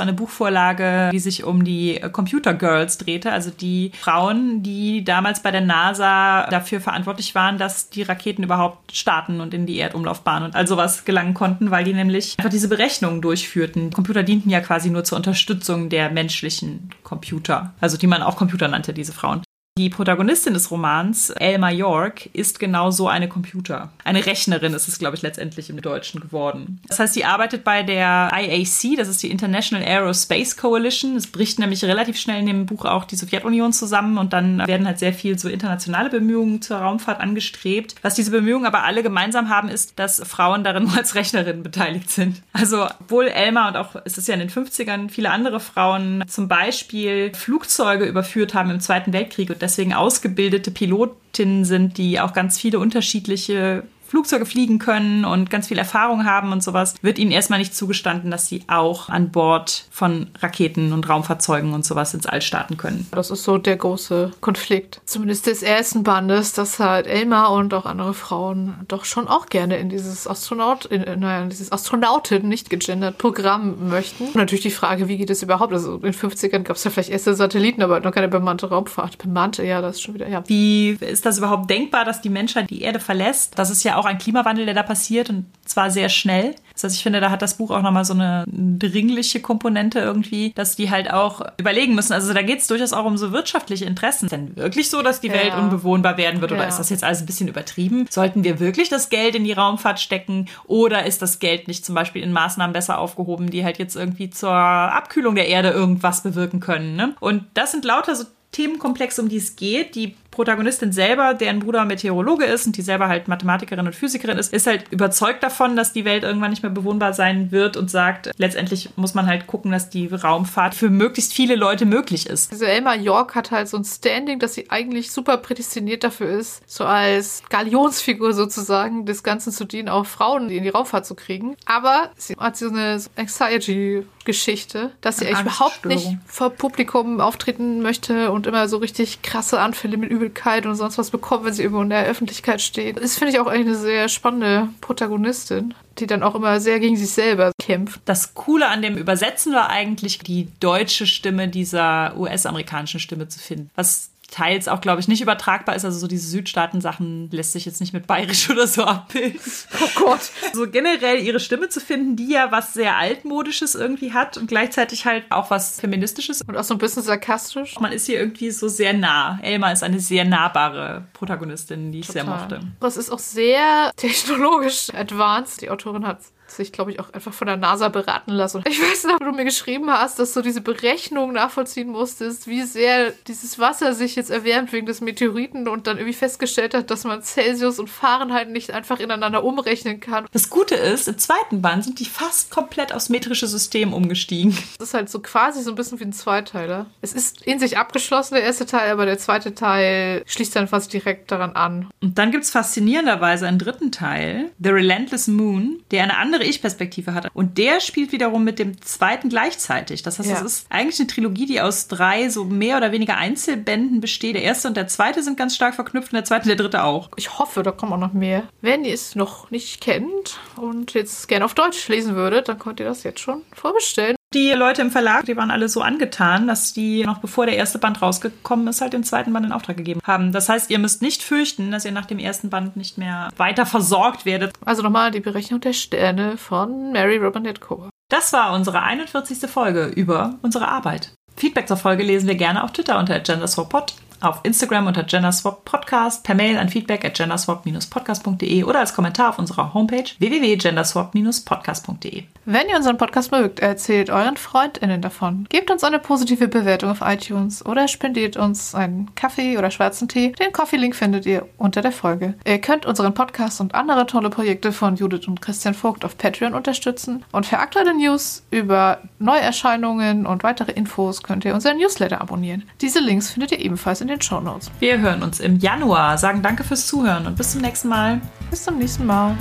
eine Buchvorlage, die sich um die Computer Girls drehte, also die Frauen, die damals bei der NASA dafür verantwortlich waren, dass die Raketen überhaupt starten und in die Erdumlaufbahn und all sowas gelangen konnten, weil die nämlich einfach diese Berechnungen durchführten. Computer dienten ja quasi nur zur Unterstützung der menschlichen Computer, also die man auch Computer nannte, diese Frauen. Die Protagonistin des Romans, Elma York, ist genau so eine Computer. Eine Rechnerin ist es, glaube ich, letztendlich im Deutschen geworden. Das heißt, sie arbeitet bei der IAC, das ist die International Aerospace Coalition. Es bricht nämlich relativ schnell in dem Buch auch die Sowjetunion zusammen und dann werden halt sehr viel so internationale Bemühungen zur Raumfahrt angestrebt. Was diese Bemühungen aber alle gemeinsam haben, ist, dass Frauen darin nur als Rechnerinnen beteiligt sind. Also, obwohl Elma und auch, es ist ja in den 50ern, viele andere Frauen zum Beispiel Flugzeuge überführt haben im Zweiten Weltkrieg und deswegen ausgebildete Pilotinnen sind, die auch ganz viele unterschiedliche Flugzeuge fliegen können und ganz viel Erfahrung haben und sowas, wird ihnen erstmal nicht zugestanden, dass sie auch an Bord von Raketen und Raumfahrzeugen und sowas ins All starten können. Das ist so der große Konflikt. Zumindest des ersten Bandes, dass halt Elmar und auch andere Frauen doch schon auch gerne in dieses Astronaut, in, naja, in dieses Astronautin, nicht gegendert, Programm möchten. Und natürlich die Frage, wie geht es überhaupt? Also in den 50ern gab es ja vielleicht erste Satelliten, aber noch keine bemannte Raumfahrt. Bemannte, ja, das ist schon wieder, ja. Wie ist das überhaupt denkbar, dass die Menschheit die Erde verlässt? Das ist ja auch ein Klimawandel, der da passiert und zwar sehr schnell. Das heißt, ich finde, da hat das Buch auch nochmal so eine dringliche Komponente irgendwie, dass die halt auch überlegen müssen. Also da geht es durchaus auch um so wirtschaftliche Interessen. Ist denn wirklich so, dass die Welt ja. unbewohnbar werden wird oder ja. ist das jetzt alles ein bisschen übertrieben? Sollten wir wirklich das Geld in die Raumfahrt stecken oder ist das Geld nicht zum Beispiel in Maßnahmen besser aufgehoben, die halt jetzt irgendwie zur Abkühlung der Erde irgendwas bewirken können? Ne? Und das sind lauter so Themenkomplex, um die es geht. Die Protagonistin selber, deren Bruder Meteorologe ist und die selber halt Mathematikerin und Physikerin ist, ist halt überzeugt davon, dass die Welt irgendwann nicht mehr bewohnbar sein wird und sagt, letztendlich muss man halt gucken, dass die Raumfahrt für möglichst viele Leute möglich ist. Also Elma York hat halt so ein Standing, dass sie eigentlich super prädestiniert dafür ist, so als Galionsfigur sozusagen des Ganzen zu dienen, auch Frauen in die Raumfahrt zu kriegen. Aber sie hat so eine Anxiety-Geschichte, dass sie eigentlich überhaupt nicht vor Publikum auftreten möchte und immer so richtig krasse Anfälle mit Übelkeit und sonst was bekommt, wenn sie irgendwo in der Öffentlichkeit steht. Das finde ich auch eigentlich eine sehr spannende Protagonistin, die dann auch immer sehr gegen sich selber kämpft. Das Coole an dem Übersetzen war eigentlich die deutsche Stimme dieser US-amerikanischen Stimme zu finden. Was teils auch, glaube ich, nicht übertragbar ist. Also so diese Südstaaten-Sachen lässt sich jetzt nicht mit bayerisch oder so abbilden. Oh Gott. So generell ihre Stimme zu finden, die ja was sehr altmodisches irgendwie hat und gleichzeitig halt auch was feministisches. Und auch so ein bisschen sarkastisch. Man ist hier irgendwie so sehr nah. Elma ist eine sehr nahbare Protagonistin, die ich Total. sehr mochte. Das ist auch sehr technologisch advanced. Die Autorin hat sich, glaube ich, auch einfach von der NASA beraten lassen. Ich weiß noch, wo du mir geschrieben hast, dass du diese Berechnung nachvollziehen musstest, wie sehr dieses Wasser sich jetzt erwärmt wegen des Meteoriten und dann irgendwie festgestellt hat, dass man Celsius und Fahrenheit nicht einfach ineinander umrechnen kann. Das Gute ist, im zweiten Band sind die fast komplett aufs metrische System umgestiegen. Das ist halt so quasi so ein bisschen wie ein Zweiteiler. Es ist in sich abgeschlossen, der erste Teil, aber der zweite Teil schließt dann fast direkt daran an. Und dann gibt es faszinierenderweise einen dritten Teil, The Relentless Moon, der eine andere andere Ich-Perspektive hat. Und der spielt wiederum mit dem zweiten gleichzeitig. Das heißt, es ja. ist eigentlich eine Trilogie, die aus drei so mehr oder weniger Einzelbänden besteht. Der erste und der zweite sind ganz stark verknüpft und der zweite und der dritte auch. Ich hoffe, da kommen auch noch mehr. Wenn ihr es noch nicht kennt und jetzt gerne auf Deutsch lesen würdet, dann könnt ihr das jetzt schon vorbestellen. Die Leute im Verlag, die waren alle so angetan, dass die noch bevor der erste Band rausgekommen ist, halt den zweiten Band in Auftrag gegeben haben. Das heißt, ihr müsst nicht fürchten, dass ihr nach dem ersten Band nicht mehr weiter versorgt werdet. Also nochmal die Berechnung der Sterne von Mary Robinette Cooper. Das war unsere 41. Folge über unsere Arbeit. Feedback zur Folge lesen wir gerne auf Twitter unter genderswapod auf Instagram unter Genderswap Podcast, per Mail an feedback at genderswap-podcast.de oder als Kommentar auf unserer Homepage www.genderswap-podcast.de. Wenn ihr unseren Podcast mögt, erzählt euren FreundInnen davon. Gebt uns eine positive Bewertung auf iTunes oder spendiert uns einen Kaffee oder schwarzen Tee. Den Coffee-Link findet ihr unter der Folge. Ihr könnt unseren Podcast und andere tolle Projekte von Judith und Christian Vogt auf Patreon unterstützen. Und für aktuelle News über Neuerscheinungen und weitere Infos könnt ihr unseren Newsletter abonnieren. Diese Links findet ihr ebenfalls in den Show Notes. Wir hören uns im Januar, sagen danke fürs Zuhören und bis zum nächsten Mal. Bis zum nächsten Mal.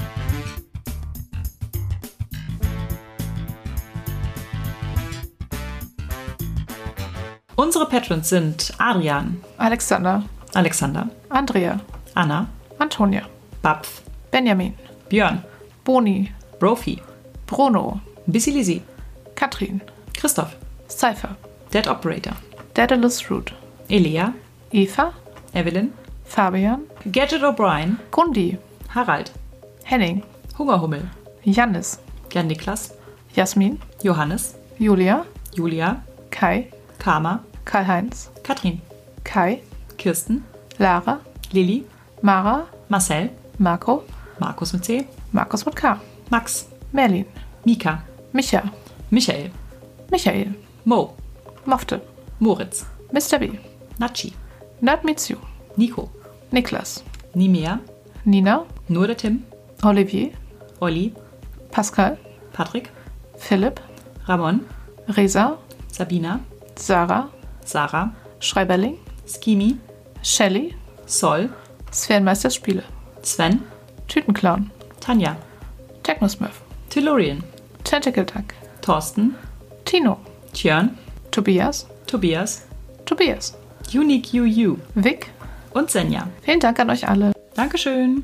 Unsere Patrons sind Adrian, Alexander, Alexander, Andrea, Anna, Antonia, Bapf, Benjamin, Björn, Boni, Brophy, Bruno, Bissilisi, Katrin, Christoph, Cypher, Dead Operator, Daedalus Root, Elia, Eva, Evelyn, Fabian, Gadget O'Brien, Gundi, Harald, Henning, Hungerhummel, Jannis, Jan Niklas, Jasmin, Johannes, Julia, Julia, Kai, Karma, Karl-Heinz, Katrin, Kai, Kirsten, Lara, Lilly, Mara, Marcel, Marco, Markus mit C, Markus mit K, Max, Merlin, Mika, Micha, Michael, Michael, Mo, Mofte, Moritz, Mr. B, Nachi, You, Nico, Niklas, Nimea, Nina, nur der Tim, Olivier, Olli, Pascal, Patrick, Philipp, Ramon, Resa, Sabina, Sarah, Sarah, Schreiberling, Skimi, Shelly, Sol, Sphärenmeisters Spiele, Sven, Tütenclown, Tanja, Technosmurf, Tellurian, Tentacle Duck, Thorsten, Tino, Tjörn, Tobias, Tobias, Tobias, Unique UU Vic. und Senja. Vielen Dank an euch alle. Dankeschön.